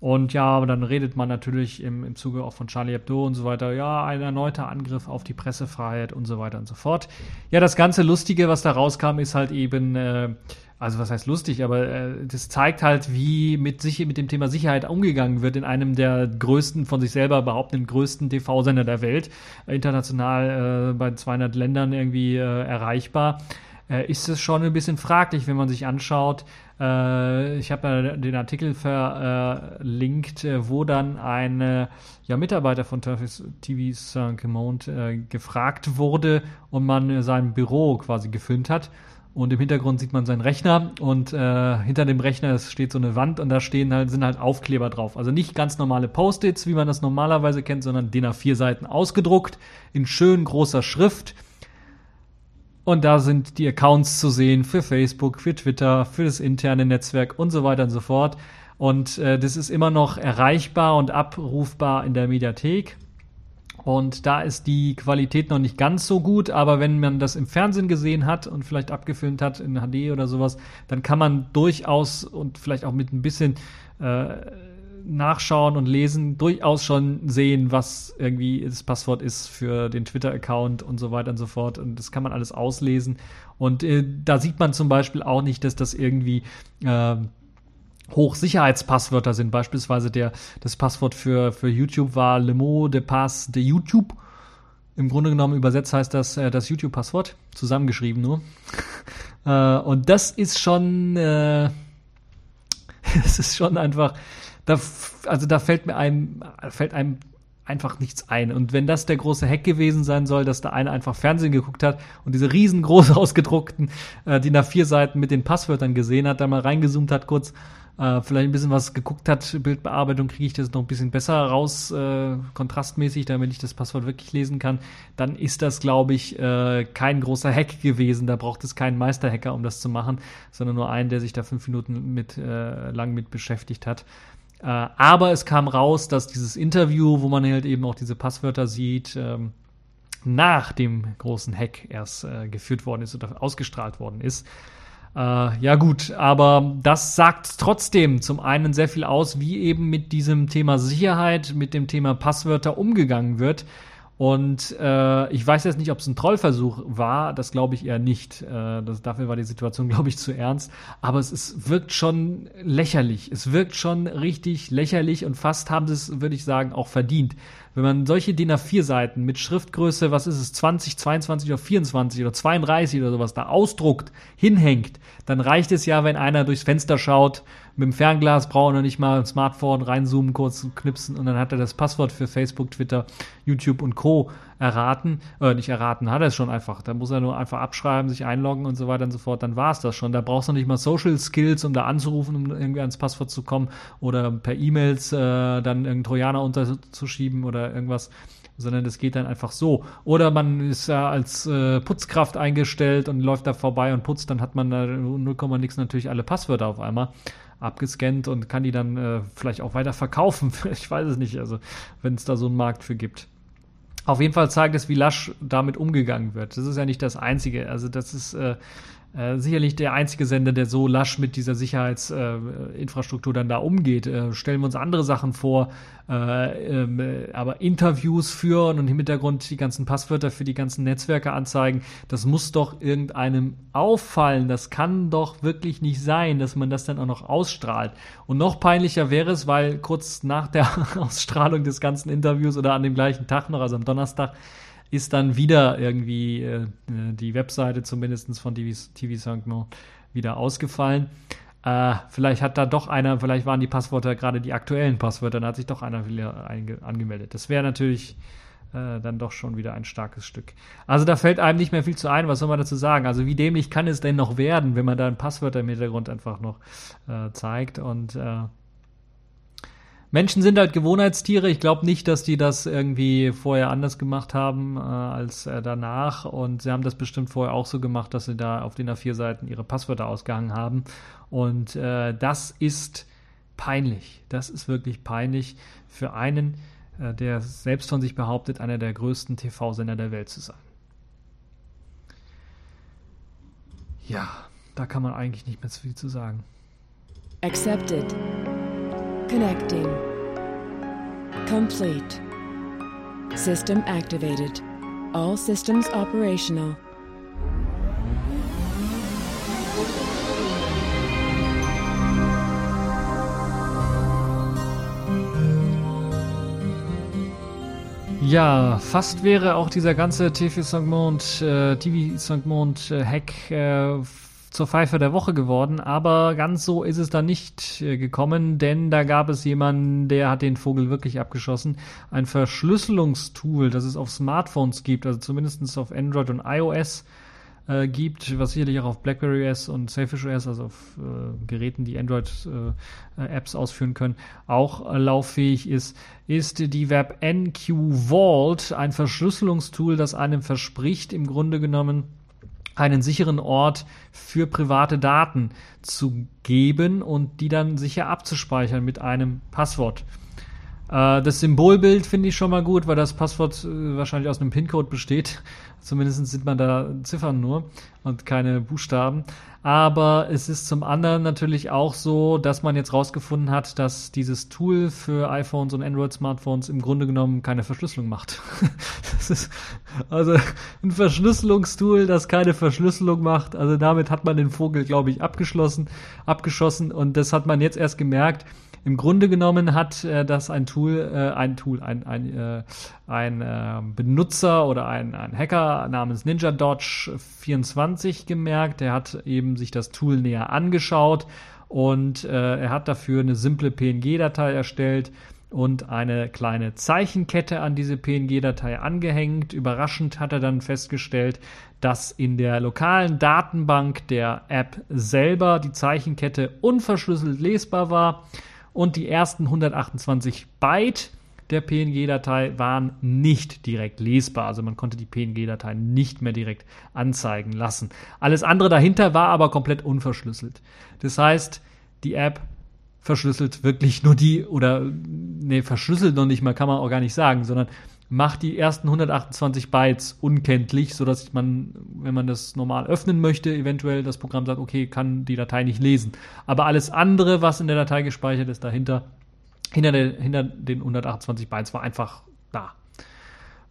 Und ja, aber dann redet man natürlich im, im Zuge auch von Charlie Hebdo und so weiter, ja, ein erneuter Angriff auf die Pressefreiheit und so weiter und so fort. Ja, das ganze Lustige, was da rauskam, ist halt eben, äh, also was heißt lustig, aber äh, das zeigt halt, wie mit, sich, mit dem Thema Sicherheit umgegangen wird in einem der größten, von sich selber behauptenden größten TV-Sender der Welt, international äh, bei 200 Ländern irgendwie äh, erreichbar äh, ist es schon ein bisschen fraglich, wenn man sich anschaut. Äh, ich habe den Artikel verlinkt, äh, wo dann ein ja, Mitarbeiter von TV Saint-Quimont äh, gefragt wurde und man sein Büro quasi gefilmt hat. Und im Hintergrund sieht man seinen Rechner und äh, hinter dem Rechner steht so eine Wand und da stehen halt, sind halt Aufkleber drauf. Also nicht ganz normale Post-its, wie man das normalerweise kennt, sondern DIN A4 Seiten ausgedruckt in schön großer Schrift und da sind die Accounts zu sehen für Facebook, für Twitter, für das interne Netzwerk und so weiter und so fort. Und äh, das ist immer noch erreichbar und abrufbar in der Mediathek. Und da ist die Qualität noch nicht ganz so gut, aber wenn man das im Fernsehen gesehen hat und vielleicht abgefilmt hat in HD oder sowas, dann kann man durchaus und vielleicht auch mit ein bisschen äh, Nachschauen und Lesen durchaus schon sehen, was irgendwie das Passwort ist für den Twitter-Account und so weiter und so fort. Und das kann man alles auslesen. Und äh, da sieht man zum Beispiel auch nicht, dass das irgendwie äh, Hochsicherheitspasswörter sind. Beispielsweise der, das Passwort für, für YouTube war Le mot de passe de YouTube. Im Grunde genommen übersetzt heißt das äh, das YouTube-Passwort, zusammengeschrieben nur. äh, und das ist schon, äh, das ist schon einfach da, also da fällt mir einem, fällt einem einfach nichts ein. Und wenn das der große Hack gewesen sein soll, dass da einer einfach Fernsehen geguckt hat und diese riesengroß ausgedruckten äh, DIN A4-Seiten mit den Passwörtern gesehen hat, da mal reingezoomt hat, kurz äh, vielleicht ein bisschen was geguckt hat, Bildbearbeitung, kriege ich das noch ein bisschen besser raus, äh, kontrastmäßig, damit ich das Passwort wirklich lesen kann, dann ist das, glaube ich, äh, kein großer Hack gewesen. Da braucht es keinen Meisterhacker, um das zu machen, sondern nur einen, der sich da fünf Minuten mit äh, lang mit beschäftigt hat. Äh, aber es kam raus, dass dieses Interview, wo man halt eben auch diese Passwörter sieht, ähm, nach dem großen Hack erst äh, geführt worden ist oder ausgestrahlt worden ist. Äh, ja gut, aber das sagt trotzdem zum einen sehr viel aus, wie eben mit diesem Thema Sicherheit, mit dem Thema Passwörter umgegangen wird. Und äh, ich weiß jetzt nicht, ob es ein Trollversuch war, das glaube ich eher nicht. Äh, das, dafür war die Situation, glaube ich, zu ernst. Aber es ist, wirkt schon lächerlich. Es wirkt schon richtig lächerlich und fast haben sie es, würde ich sagen, auch verdient. Wenn man solche DIN A4-Seiten mit Schriftgröße, was ist es, 20, 22 oder 24 oder 32 oder sowas da ausdruckt, hinhängt, dann reicht es ja, wenn einer durchs Fenster schaut, mit dem Fernglas braucht er nicht mal ein Smartphone reinzoomen, kurz knipsen und dann hat er das Passwort für Facebook, Twitter, YouTube und Co. erraten, äh, nicht erraten, hat er es schon einfach. Da muss er nur einfach abschreiben, sich einloggen und so weiter und so fort, dann war es das schon. Da brauchst du nicht mal Social Skills, um da anzurufen, um irgendwie ans Passwort zu kommen oder per E-Mails äh, dann irgendeinen Trojaner unterzuschieben oder irgendwas sondern das geht dann einfach so. Oder man ist ja als äh, Putzkraft eingestellt und läuft da vorbei und putzt, dann hat man da 0, nix natürlich alle Passwörter auf einmal abgescannt und kann die dann äh, vielleicht auch weiter verkaufen. ich weiß es nicht, also wenn es da so einen Markt für gibt. Auf jeden Fall zeigt es, wie lasch damit umgegangen wird. Das ist ja nicht das Einzige. Also das ist äh, äh, sicherlich der einzige Sender, der so lasch mit dieser Sicherheitsinfrastruktur äh, dann da umgeht. Äh, stellen wir uns andere Sachen vor, äh, ähm, aber Interviews führen und im Hintergrund die ganzen Passwörter für die ganzen Netzwerke anzeigen, das muss doch irgendeinem auffallen. Das kann doch wirklich nicht sein, dass man das dann auch noch ausstrahlt. Und noch peinlicher wäre es, weil kurz nach der Ausstrahlung des ganzen Interviews oder an dem gleichen Tag noch, also am Donnerstag, ist dann wieder irgendwie äh, die Webseite zumindest von TV, TV Saint wieder ausgefallen. Äh, vielleicht hat da doch einer, vielleicht waren die Passwörter gerade die aktuellen Passwörter, dann hat sich doch einer wieder angemeldet. Das wäre natürlich äh, dann doch schon wieder ein starkes Stück. Also da fällt einem nicht mehr viel zu ein, was soll man dazu sagen? Also wie dämlich kann es denn noch werden, wenn man da ein Passwörter im Hintergrund einfach noch äh, zeigt und äh, Menschen sind halt Gewohnheitstiere. Ich glaube nicht, dass die das irgendwie vorher anders gemacht haben äh, als äh, danach. Und sie haben das bestimmt vorher auch so gemacht, dass sie da auf den A4-Seiten ihre Passwörter ausgehangen haben. Und äh, das ist peinlich. Das ist wirklich peinlich für einen, äh, der selbst von sich behauptet, einer der größten TV-Sender der Welt zu sein. Ja, da kann man eigentlich nicht mehr zu viel zu sagen. Accepted. Connecting. Complete. System activated. All systems operational. Ja, fast wäre auch dieser ganze TV St. Mond, äh, TV. Mond äh, äh, zur Pfeife der Woche geworden, aber ganz so ist es dann nicht äh, gekommen, denn da gab es jemanden, der hat den Vogel wirklich abgeschossen. Ein Verschlüsselungstool, das es auf Smartphones gibt, also zumindest auf Android und iOS äh, gibt, was sicherlich auch auf BlackBerry OS und Selfish OS, also auf äh, Geräten, die Android-Apps äh, ausführen können, auch äh, lauffähig ist, ist die WebNQ Vault, ein Verschlüsselungstool, das einem verspricht, im Grunde genommen einen sicheren Ort für private Daten zu geben und die dann sicher abzuspeichern mit einem Passwort. Äh, das Symbolbild finde ich schon mal gut, weil das Passwort äh, wahrscheinlich aus einem PIN-Code besteht. Zumindest sieht man da Ziffern nur und keine Buchstaben. Aber es ist zum anderen natürlich auch so, dass man jetzt rausgefunden hat, dass dieses Tool für iPhones und Android-Smartphones im Grunde genommen keine Verschlüsselung macht. das ist also ein Verschlüsselungstool, das keine Verschlüsselung macht. Also damit hat man den Vogel, glaube ich, abgeschlossen, abgeschossen und das hat man jetzt erst gemerkt, im Grunde genommen hat äh, das ein Tool, äh, ein Tool, ein, ein, äh, ein äh, Benutzer oder ein, ein Hacker namens Ninja Dodge 24 gemerkt. Der hat eben sich das Tool näher angeschaut und äh, er hat dafür eine simple PNG-Datei erstellt und eine kleine Zeichenkette an diese PNG-Datei angehängt. Überraschend hat er dann festgestellt, dass in der lokalen Datenbank der App selber die Zeichenkette unverschlüsselt lesbar war und die ersten 128 Byte der PNG-Datei waren nicht direkt lesbar. Also man konnte die PNG-Datei nicht mehr direkt anzeigen lassen. Alles andere dahinter war aber komplett unverschlüsselt. Das heißt, die App verschlüsselt wirklich nur die oder nee, verschlüsselt noch nicht mal, kann man auch gar nicht sagen, sondern macht die ersten 128 Bytes unkenntlich, sodass man, wenn man das normal öffnen möchte, eventuell das Programm sagt, okay, kann die Datei nicht lesen. Aber alles andere, was in der Datei gespeichert ist, dahinter, hinter, der, hinter den 128 Bytes, war einfach da.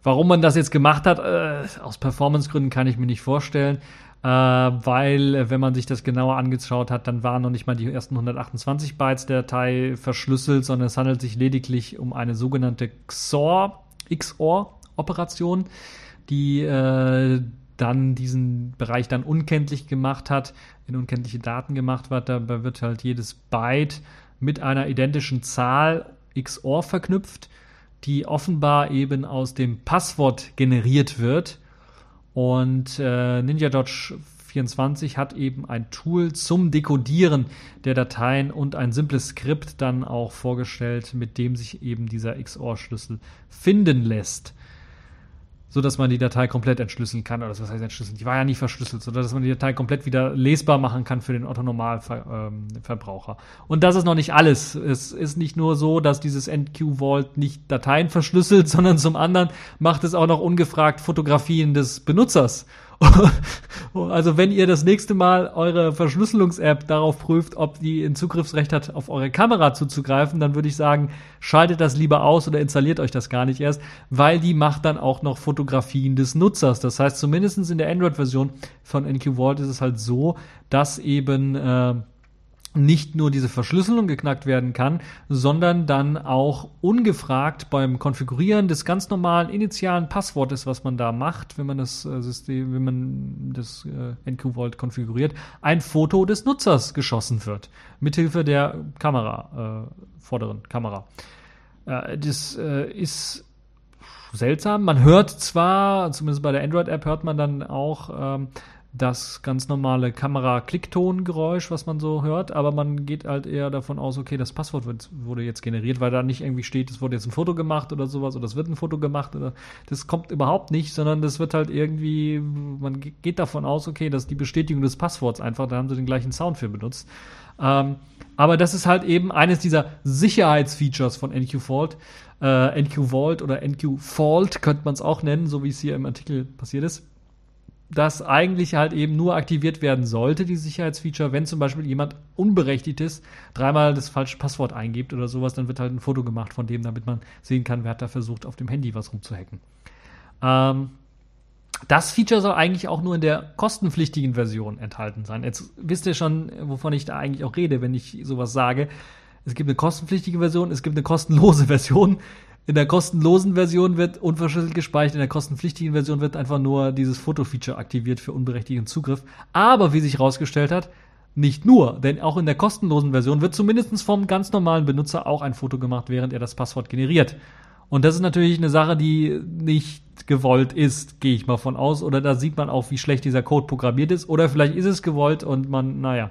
Warum man das jetzt gemacht hat, äh, aus Performancegründen kann ich mir nicht vorstellen, äh, weil, wenn man sich das genauer angeschaut hat, dann waren noch nicht mal die ersten 128 Bytes der Datei verschlüsselt, sondern es handelt sich lediglich um eine sogenannte XOR XOR-Operation, die äh, dann diesen Bereich dann unkenntlich gemacht hat, in unkenntliche Daten gemacht wird. Dabei wird halt jedes Byte mit einer identischen Zahl XOR verknüpft, die offenbar eben aus dem Passwort generiert wird. Und äh, NinjaDodge 24 hat eben ein Tool zum Dekodieren der Dateien und ein simples Skript dann auch vorgestellt, mit dem sich eben dieser XOR-Schlüssel finden lässt so dass man die Datei komplett entschlüsseln kann. Oder was heißt entschlüsseln? Die war ja nicht verschlüsselt, so dass man die Datei komplett wieder lesbar machen kann für den Otto-Normalverbraucher. Ähm, und das ist noch nicht alles. Es ist nicht nur so, dass dieses NQ Vault nicht Dateien verschlüsselt, sondern zum anderen macht es auch noch ungefragt Fotografien des Benutzers. also wenn ihr das nächste Mal eure Verschlüsselungs-App darauf prüft, ob die ein Zugriffsrecht hat, auf eure Kamera zuzugreifen, dann würde ich sagen, schaltet das lieber aus oder installiert euch das gar nicht erst, weil die macht dann auch noch Fotografien des Nutzers. Das heißt, zumindest in der Android-Version von NQ Vault ist es halt so, dass eben äh, nicht nur diese Verschlüsselung geknackt werden kann, sondern dann auch ungefragt beim Konfigurieren des ganz normalen initialen Passwortes, was man da macht, wenn man das äh, System, wenn man das äh, NQ Vault konfiguriert, ein Foto des Nutzers geschossen wird mithilfe der Kamera, äh, vorderen Kamera. Äh, das äh, ist seltsam. Man hört zwar, zumindest bei der Android-App hört man dann auch ähm, das ganz normale Kamera-Klickton-Geräusch, was man so hört, aber man geht halt eher davon aus, okay, das Passwort wird, wurde jetzt generiert, weil da nicht irgendwie steht, es wurde jetzt ein Foto gemacht oder sowas oder es wird ein Foto gemacht oder das kommt überhaupt nicht, sondern das wird halt irgendwie, man geht davon aus, okay, dass die Bestätigung des Passworts einfach, da haben sie den gleichen Sound für benutzt. Ähm, aber das ist halt eben eines dieser Sicherheitsfeatures von NQ Vault. Äh, NQ Vault oder NQ Fault könnte man es auch nennen, so wie es hier im Artikel passiert ist das eigentlich halt eben nur aktiviert werden sollte, die Sicherheitsfeature, wenn zum Beispiel jemand unberechtigtes dreimal das falsche Passwort eingibt oder sowas, dann wird halt ein Foto gemacht von dem, damit man sehen kann, wer hat da versucht, auf dem Handy was rumzuhacken. Ähm, das Feature soll eigentlich auch nur in der kostenpflichtigen Version enthalten sein. Jetzt wisst ihr schon, wovon ich da eigentlich auch rede, wenn ich sowas sage. Es gibt eine kostenpflichtige Version, es gibt eine kostenlose Version. In der kostenlosen Version wird unverschlüsselt gespeichert, in der kostenpflichtigen Version wird einfach nur dieses Foto-Feature aktiviert für unberechtigten Zugriff. Aber wie sich herausgestellt hat, nicht nur, denn auch in der kostenlosen Version wird zumindest vom ganz normalen Benutzer auch ein Foto gemacht, während er das Passwort generiert. Und das ist natürlich eine Sache, die nicht gewollt ist, gehe ich mal von aus. Oder da sieht man auch, wie schlecht dieser Code programmiert ist. Oder vielleicht ist es gewollt und man, naja,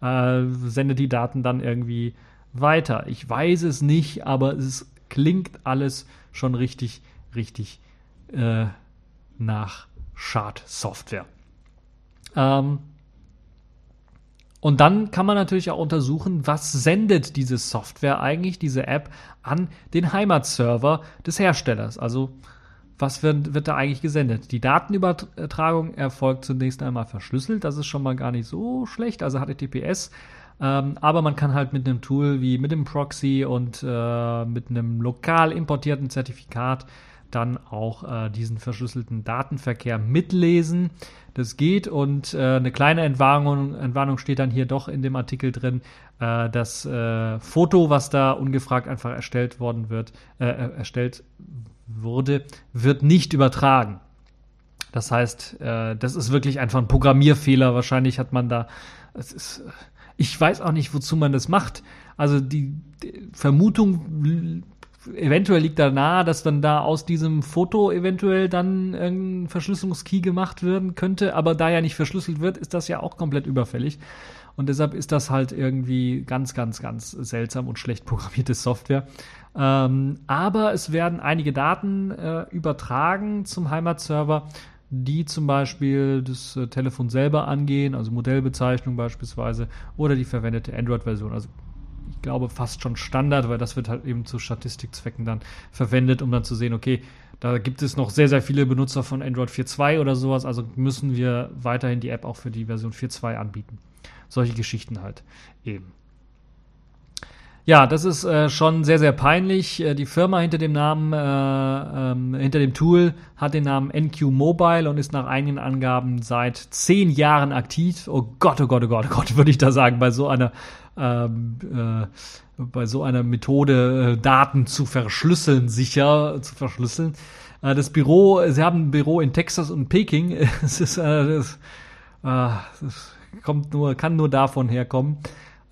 äh, sendet die Daten dann irgendwie weiter. Ich weiß es nicht, aber es ist klingt alles schon richtig, richtig äh, nach Schadsoftware. Ähm, und dann kann man natürlich auch untersuchen, was sendet diese Software eigentlich, diese App, an den Heimatserver des Herstellers. Also was wird, wird da eigentlich gesendet? Die Datenübertragung erfolgt zunächst einmal verschlüsselt. Das ist schon mal gar nicht so schlecht. Also HTTPS ähm, aber man kann halt mit einem Tool wie mit dem Proxy und äh, mit einem lokal importierten Zertifikat dann auch äh, diesen verschlüsselten Datenverkehr mitlesen. Das geht und äh, eine kleine Entwarnung, Entwarnung steht dann hier doch in dem Artikel drin. Äh, das äh, Foto, was da ungefragt einfach erstellt worden wird, äh, erstellt wurde, wird nicht übertragen. Das heißt, das ist wirklich einfach ein Programmierfehler. Wahrscheinlich hat man da, es ist ich weiß auch nicht, wozu man das macht. Also die, Vermutung eventuell liegt da nahe, dass dann da aus diesem Foto eventuell dann ein Verschlüsselungskey gemacht werden könnte, aber da ja nicht verschlüsselt wird, ist das ja auch komplett überfällig. Und deshalb ist das halt irgendwie ganz, ganz, ganz seltsam und schlecht programmierte Software. Ähm, aber es werden einige Daten äh, übertragen zum Heimatserver die zum Beispiel das äh, Telefon selber angehen, also Modellbezeichnung beispielsweise, oder die verwendete Android-Version. Also ich glaube fast schon Standard, weil das wird halt eben zu Statistikzwecken dann verwendet, um dann zu sehen, okay, da gibt es noch sehr, sehr viele Benutzer von Android 4.2 oder sowas, also müssen wir weiterhin die App auch für die Version 4.2 anbieten. Solche Geschichten halt eben. Ja, das ist äh, schon sehr, sehr peinlich. Äh, die Firma hinter dem Namen, äh, ähm, hinter dem Tool hat den Namen NQ Mobile und ist nach eigenen Angaben seit zehn Jahren aktiv. Oh Gott, oh Gott, oh Gott, oh Gott, würde ich da sagen, bei so einer ähm, äh, bei so einer Methode äh, Daten zu verschlüsseln, sicher zu verschlüsseln. Äh, das Büro, sie haben ein Büro in Texas und Peking. es ist, äh, das, äh, das kommt nur, kann nur davon herkommen.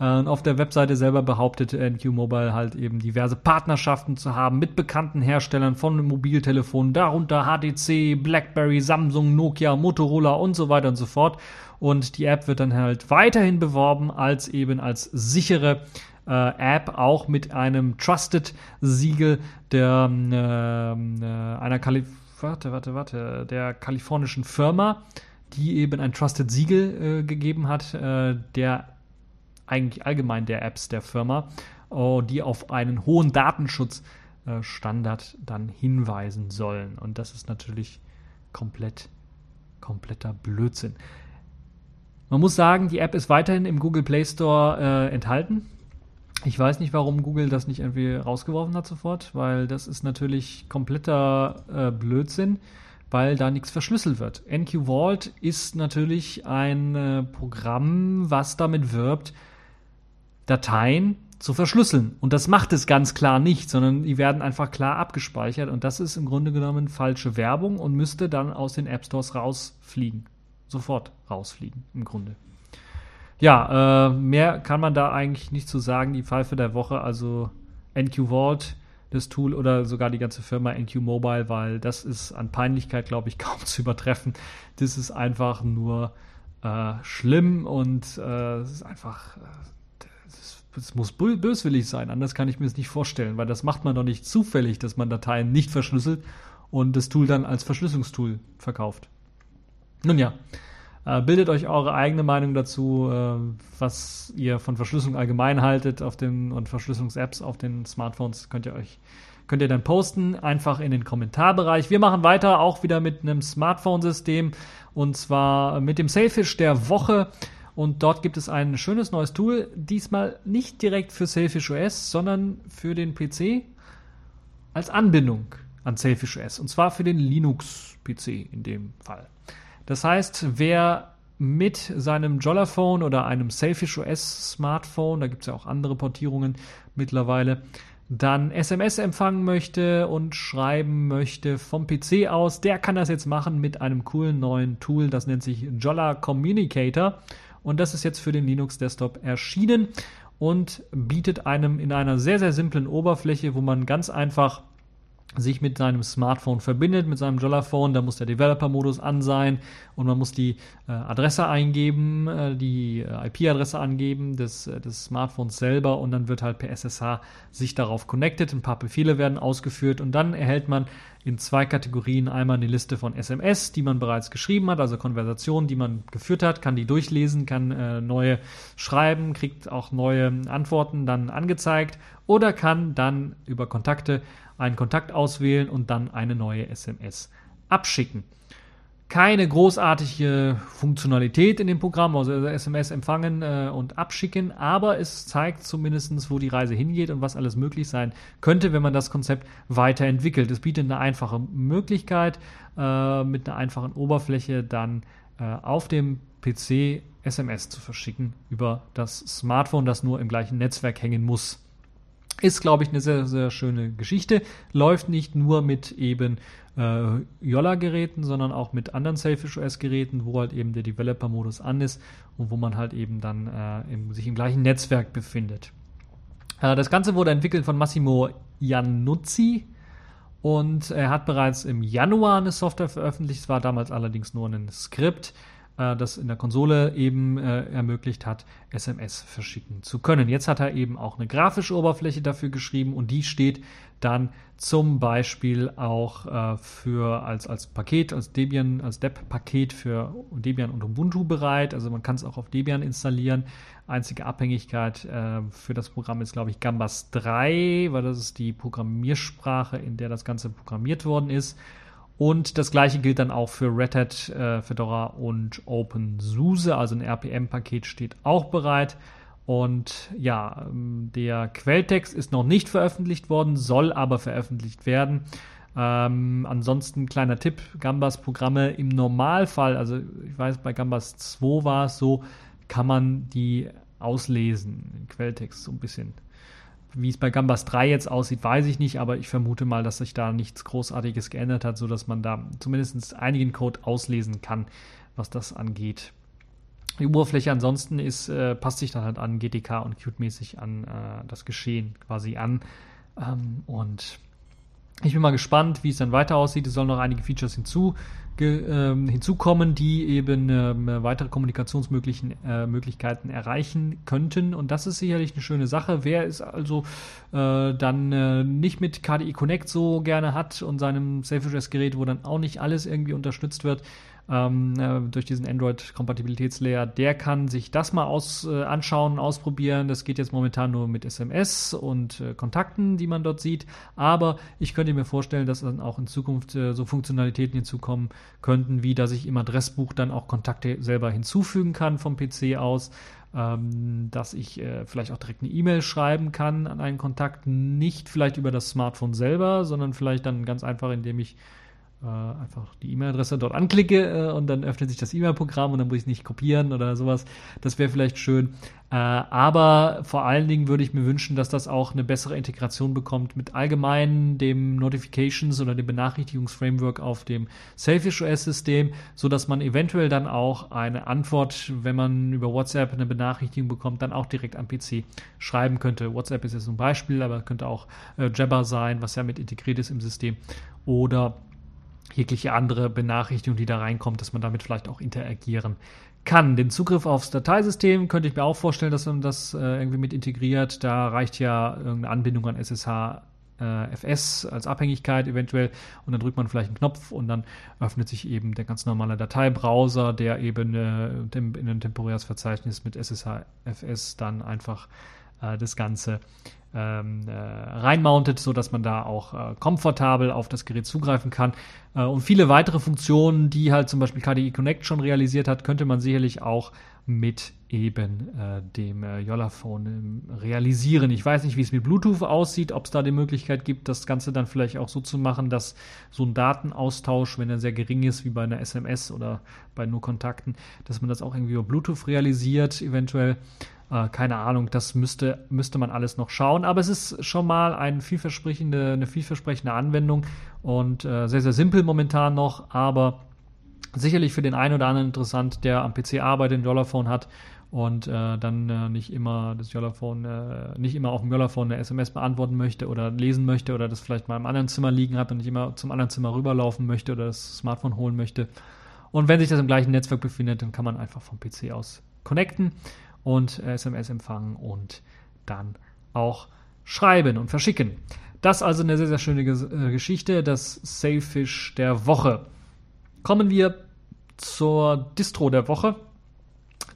Und auf der Webseite selber behauptet NQ Mobile halt eben diverse Partnerschaften zu haben mit bekannten Herstellern von Mobiltelefonen, darunter HTC, BlackBerry, Samsung, Nokia, Motorola und so weiter und so fort. Und die App wird dann halt weiterhin beworben als eben als sichere äh, App, auch mit einem Trusted-Siegel der äh, äh, einer Kalif warte, warte, warte, der kalifornischen Firma, die eben ein Trusted-Siegel äh, gegeben hat, äh, der eigentlich allgemein der Apps der Firma, oh, die auf einen hohen Datenschutzstandard dann hinweisen sollen. Und das ist natürlich komplett, kompletter Blödsinn. Man muss sagen, die App ist weiterhin im Google Play Store äh, enthalten. Ich weiß nicht, warum Google das nicht irgendwie rausgeworfen hat sofort, weil das ist natürlich kompletter äh, Blödsinn, weil da nichts verschlüsselt wird. NQ Vault ist natürlich ein äh, Programm, was damit wirbt, Dateien zu verschlüsseln. Und das macht es ganz klar nicht, sondern die werden einfach klar abgespeichert. Und das ist im Grunde genommen falsche Werbung und müsste dann aus den App Stores rausfliegen. Sofort rausfliegen, im Grunde. Ja, äh, mehr kann man da eigentlich nicht zu sagen. Die Pfeife der Woche, also NQ Vault, das Tool oder sogar die ganze Firma NQ Mobile, weil das ist an Peinlichkeit, glaube ich, kaum zu übertreffen. Das ist einfach nur äh, schlimm und äh, es ist einfach, äh, es muss böswillig sein, anders kann ich mir es nicht vorstellen, weil das macht man doch nicht zufällig, dass man Dateien nicht verschlüsselt und das Tool dann als Verschlüsselungstool verkauft. Nun ja, äh, bildet euch eure eigene Meinung dazu, äh, was ihr von Verschlüsselung allgemein haltet auf den und Verschlüsselungs-Apps auf den Smartphones könnt ihr euch könnt ihr dann posten, einfach in den Kommentarbereich. Wir machen weiter auch wieder mit einem Smartphone-System und zwar mit dem Sailfish der Woche. Und dort gibt es ein schönes neues Tool, diesmal nicht direkt für Sailfish OS, sondern für den PC als Anbindung an Sailfish OS. Und zwar für den Linux-PC in dem Fall. Das heißt, wer mit seinem Jollaphone oder einem Sailfish OS Smartphone, da gibt es ja auch andere Portierungen mittlerweile, dann SMS empfangen möchte und schreiben möchte vom PC aus, der kann das jetzt machen mit einem coolen neuen Tool, das nennt sich Jolla Communicator. Und das ist jetzt für den Linux Desktop erschienen und bietet einem in einer sehr, sehr simplen Oberfläche, wo man ganz einfach sich mit seinem Smartphone verbindet, mit seinem Jollaphone, da muss der Developer-Modus an sein und man muss die äh, Adresse eingeben, äh, die äh, IP-Adresse angeben des, äh, des Smartphones selber und dann wird halt per SSH sich darauf connected, ein paar Befehle werden ausgeführt und dann erhält man in zwei Kategorien einmal eine Liste von SMS, die man bereits geschrieben hat, also Konversationen, die man geführt hat, kann die durchlesen, kann äh, neue schreiben, kriegt auch neue Antworten dann angezeigt oder kann dann über Kontakte einen Kontakt auswählen und dann eine neue SMS abschicken. Keine großartige Funktionalität in dem Programm, also SMS empfangen äh, und abschicken, aber es zeigt zumindest, wo die Reise hingeht und was alles möglich sein könnte, wenn man das Konzept weiterentwickelt. Es bietet eine einfache Möglichkeit, äh, mit einer einfachen Oberfläche dann äh, auf dem PC SMS zu verschicken über das Smartphone, das nur im gleichen Netzwerk hängen muss. Ist, glaube ich, eine sehr, sehr schöne Geschichte. Läuft nicht nur mit eben äh, Yolla-Geräten, sondern auch mit anderen Selfish OS-Geräten, wo halt eben der Developer-Modus an ist und wo man halt eben dann äh, im, sich im gleichen Netzwerk befindet. Äh, das Ganze wurde entwickelt von Massimo Iannuzzi und er hat bereits im Januar eine Software veröffentlicht. Es war damals allerdings nur ein Skript äh, das in der Konsole eben äh, ermöglicht hat, SMS verschicken zu können. Jetzt hat er eben auch eine grafische Oberfläche dafür geschrieben und die steht dann zum Beispiel auch äh, für als, als Paket, als Debian, als Deb-Paket für Debian und Ubuntu bereit. Also man kann es auch auf Debian installieren. Einzige Abhängigkeit äh, für das Programm ist, glaube ich, Gambas 3, weil das ist die Programmiersprache, in der das Ganze programmiert worden ist. Und das gleiche gilt dann auch für Red Hat, äh, Fedora und OpenSUSE. Also ein RPM-Paket steht auch bereit. Und ja, ähm, der Quelltext ist noch nicht veröffentlicht worden, soll aber veröffentlicht werden. Ähm, ansonsten kleiner Tipp, Gambas Programme im Normalfall, also ich weiß, bei Gambas 2 war es so, kann man die auslesen, den Quelltext so ein bisschen. Wie es bei Gambas 3 jetzt aussieht, weiß ich nicht, aber ich vermute mal, dass sich da nichts Großartiges geändert hat, sodass man da zumindest einigen Code auslesen kann, was das angeht. Die Oberfläche ansonsten ist, äh, passt sich dann halt an GTK und Qt-mäßig an äh, das Geschehen quasi an. Ähm, und ich bin mal gespannt, wie es dann weiter aussieht. Es sollen noch einige Features hinzu, äh, hinzukommen, die eben äh, weitere Kommunikationsmöglichkeiten äh, erreichen könnten. Und das ist sicherlich eine schöne Sache. Wer es also äh, dann äh, nicht mit KDE Connect so gerne hat und seinem Selfish-Gerät, wo dann auch nicht alles irgendwie unterstützt wird, ähm, äh, durch diesen Android-Kompatibilitätslayer, der kann sich das mal aus, äh, anschauen, ausprobieren. Das geht jetzt momentan nur mit SMS und äh, Kontakten, die man dort sieht. Aber ich könnte mir vorstellen, dass dann auch in Zukunft äh, so Funktionalitäten hinzukommen könnten, wie dass ich im Adressbuch dann auch Kontakte selber hinzufügen kann vom PC aus. Ähm, dass ich äh, vielleicht auch direkt eine E-Mail schreiben kann an einen Kontakt, nicht vielleicht über das Smartphone selber, sondern vielleicht dann ganz einfach, indem ich äh, einfach die E-Mail-Adresse dort anklicke äh, und dann öffnet sich das E-Mail-Programm und dann muss ich es nicht kopieren oder sowas. Das wäre vielleicht schön. Äh, aber vor allen Dingen würde ich mir wünschen, dass das auch eine bessere Integration bekommt mit allgemein dem Notifications oder dem Benachrichtigungsframework auf dem Selfish OS-System, so dass man eventuell dann auch eine Antwort, wenn man über WhatsApp eine Benachrichtigung bekommt, dann auch direkt am PC schreiben könnte. WhatsApp ist jetzt ein Beispiel, aber könnte auch äh, Jabber sein, was ja mit integriert ist im System. Oder jegliche andere Benachrichtigung, die da reinkommt, dass man damit vielleicht auch interagieren kann. Den Zugriff aufs Dateisystem könnte ich mir auch vorstellen, dass man das äh, irgendwie mit integriert. Da reicht ja irgendeine Anbindung an SSH äh, FS als Abhängigkeit eventuell und dann drückt man vielleicht einen Knopf und dann öffnet sich eben der ganz normale Dateibrowser, der eben äh, in ein temporäres Verzeichnis mit SSH FS dann einfach äh, das Ganze ähm, äh, reinmountet, so dass man da auch äh, komfortabel auf das Gerät zugreifen kann. Äh, und viele weitere Funktionen, die halt zum Beispiel KDE Connect schon realisiert hat, könnte man sicherlich auch mit eben äh, dem äh, Yollaphone ähm, realisieren. Ich weiß nicht, wie es mit Bluetooth aussieht, ob es da die Möglichkeit gibt, das Ganze dann vielleicht auch so zu machen, dass so ein Datenaustausch, wenn er sehr gering ist, wie bei einer SMS oder bei nur Kontakten, dass man das auch irgendwie über Bluetooth realisiert, eventuell. Äh, keine Ahnung, das müsste, müsste man alles noch schauen. Aber es ist schon mal ein vielversprechende, eine vielversprechende Anwendung und äh, sehr, sehr simpel momentan noch, aber sicherlich für den einen oder anderen interessant, der am PC arbeitet, ein Dollarphone hat und äh, dann äh, nicht immer das Jollaphone, äh, nicht immer auf dem Jollaphone eine SMS beantworten möchte oder lesen möchte oder das vielleicht mal im anderen Zimmer liegen hat und nicht immer zum anderen Zimmer rüberlaufen möchte oder das Smartphone holen möchte. Und wenn sich das im gleichen Netzwerk befindet, dann kann man einfach vom PC aus connecten und SMS empfangen und dann auch schreiben und verschicken. Das also eine sehr, sehr schöne äh, Geschichte, das Sailfish der Woche. Kommen wir zur Distro der Woche.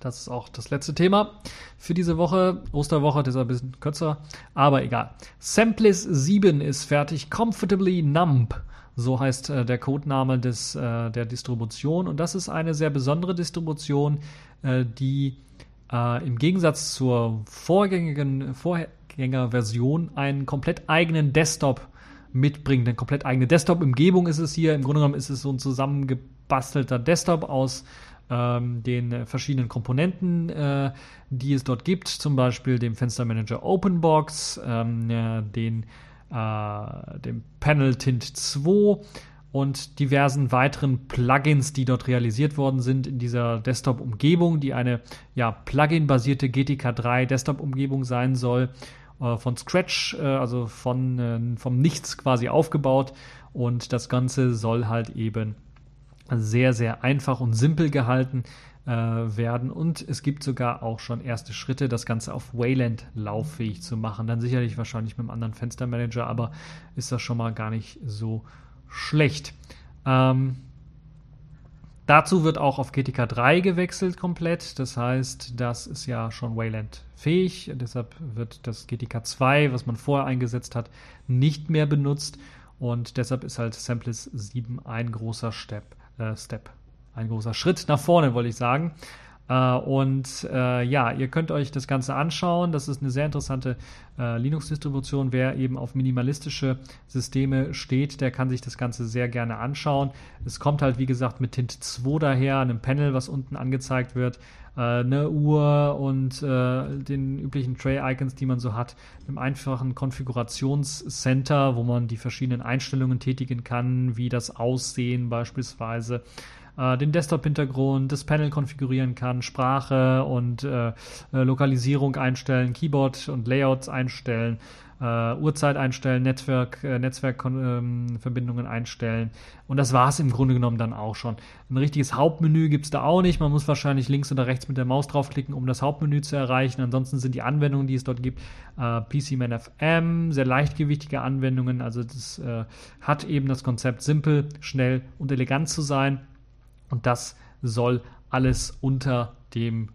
Das ist auch das letzte Thema für diese Woche. Osterwoche, das ist ein bisschen kürzer, aber egal. Samplis 7 ist fertig. Comfortably Numb. So heißt äh, der Codename des, äh, der Distribution. Und das ist eine sehr besondere Distribution, äh, die äh, im Gegensatz zur vorgängigen Vorgängerversion einen komplett eigenen Desktop mitbringt. Eine komplett eigene Desktop-Umgebung ist es hier. Im Grunde genommen ist es so ein zusammengebastelter Desktop aus ähm, den verschiedenen Komponenten, äh, die es dort gibt, zum Beispiel dem Fenstermanager OpenBox, ähm, ja, den, äh, dem Panel Tint 2 und diversen weiteren Plugins, die dort realisiert worden sind in dieser Desktop-Umgebung, die eine ja, Plugin-basierte GTK3 Desktop-Umgebung sein soll, äh, von Scratch, äh, also von, äh, vom Nichts quasi aufgebaut. Und das Ganze soll halt eben sehr, sehr einfach und simpel gehalten äh, werden. Und es gibt sogar auch schon erste Schritte, das Ganze auf Wayland lauffähig zu machen. Dann sicherlich wahrscheinlich mit einem anderen Fenstermanager, aber ist das schon mal gar nicht so schlecht. Ähm, dazu wird auch auf GTK 3 gewechselt komplett. Das heißt, das ist ja schon Wayland fähig. Deshalb wird das GTK 2, was man vorher eingesetzt hat, nicht mehr benutzt. Und deshalb ist halt Samples 7 ein großer Step, äh, Step, ein großer Schritt nach vorne, wollte ich sagen. Äh, und äh, ja, ihr könnt euch das Ganze anschauen. Das ist eine sehr interessante äh, Linux-Distribution. Wer eben auf minimalistische Systeme steht, der kann sich das Ganze sehr gerne anschauen. Es kommt halt, wie gesagt, mit Tint 2 daher, einem Panel, was unten angezeigt wird eine Uhr und den üblichen Tray-Icons, die man so hat, einem einfachen Konfigurationscenter, wo man die verschiedenen Einstellungen tätigen kann, wie das Aussehen beispielsweise äh, den Desktop-Hintergrund, das Panel konfigurieren kann, Sprache und äh, äh Lokalisierung einstellen, Keyboard und Layouts einstellen, äh, Uhrzeit einstellen, Netzwerk, äh, Netzwerkverbindungen ähm, einstellen. Und das war es im Grunde genommen dann auch schon. Ein richtiges Hauptmenü gibt es da auch nicht. Man muss wahrscheinlich links oder rechts mit der Maus draufklicken, um das Hauptmenü zu erreichen. Ansonsten sind die Anwendungen, die es dort gibt, äh, PCMan FM, sehr leichtgewichtige Anwendungen. Also das äh, hat eben das Konzept simpel, schnell und elegant zu sein. Und das soll alles unter dem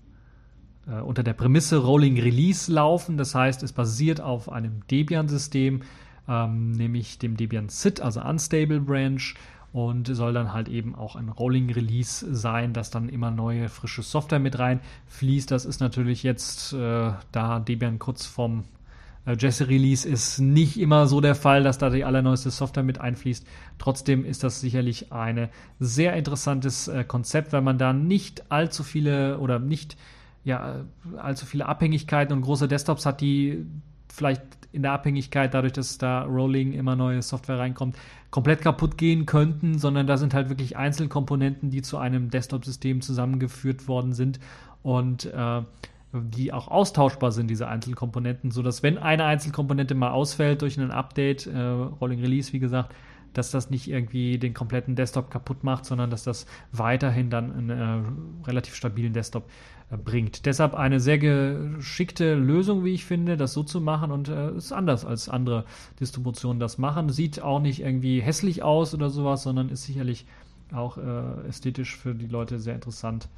äh, unter der Prämisse Rolling Release laufen. Das heißt, es basiert auf einem Debian-System, ähm, nämlich dem Debian SID, also Unstable Branch und soll dann halt eben auch ein Rolling Release sein, dass dann immer neue frische Software mit reinfließt. Das ist natürlich jetzt, äh, da Debian kurz vom äh, Jesse Release ist nicht immer so der Fall, dass da die allerneueste Software mit einfließt. Trotzdem ist das sicherlich ein sehr interessantes äh, Konzept, weil man da nicht allzu viele oder nicht ja, allzu viele Abhängigkeiten und große Desktops hat, die vielleicht in der Abhängigkeit, dadurch, dass da Rolling immer neue Software reinkommt, komplett kaputt gehen könnten, sondern da sind halt wirklich Einzelkomponenten, die zu einem Desktop-System zusammengeführt worden sind und äh, die auch austauschbar sind, diese Einzelkomponenten, sodass wenn eine Einzelkomponente mal ausfällt durch ein Update, äh, Rolling Release, wie gesagt, dass das nicht irgendwie den kompletten Desktop kaputt macht, sondern dass das weiterhin dann einen äh, relativ stabilen Desktop äh, bringt. Deshalb eine sehr geschickte Lösung, wie ich finde, das so zu machen und äh, ist anders als andere Distributionen das machen. Sieht auch nicht irgendwie hässlich aus oder sowas, sondern ist sicherlich auch äh, ästhetisch für die Leute sehr interessant.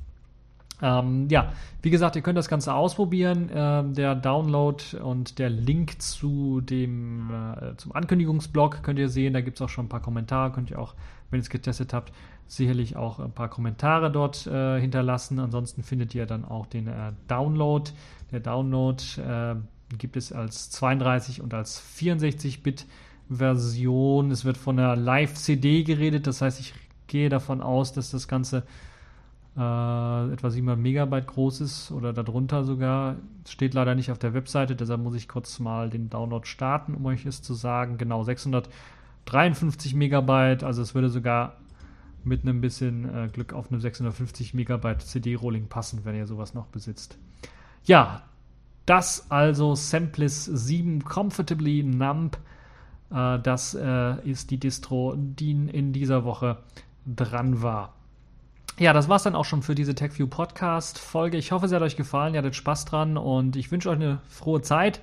Ähm, ja, wie gesagt, ihr könnt das Ganze ausprobieren. Ähm, der Download und der Link zu dem äh, zum Ankündigungsblog könnt ihr sehen. Da gibt es auch schon ein paar Kommentare. Könnt ihr auch, wenn ihr es getestet habt, sicherlich auch ein paar Kommentare dort äh, hinterlassen. Ansonsten findet ihr dann auch den äh, Download. Der Download äh, gibt es als 32 und als 64-Bit Version. Es wird von einer Live-CD geredet. Das heißt, ich gehe davon aus, dass das Ganze äh, etwa 700 Megabyte groß ist oder darunter sogar. Steht leider nicht auf der Webseite, deshalb muss ich kurz mal den Download starten, um euch es zu sagen. Genau, 653 Megabyte, also es würde sogar mit einem bisschen äh, Glück auf eine 650 Megabyte CD-Rolling passen, wenn ihr sowas noch besitzt. Ja, das also Samplis 7 Comfortably Numb. Äh, das äh, ist die Distro, die in dieser Woche dran war. Ja, das war's dann auch schon für diese TechView Podcast Folge. Ich hoffe, es hat euch gefallen, ihr hattet Spaß dran und ich wünsche euch eine frohe Zeit.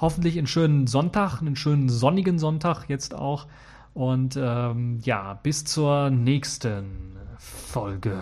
Hoffentlich einen schönen Sonntag, einen schönen sonnigen Sonntag jetzt auch. Und ähm, ja, bis zur nächsten Folge.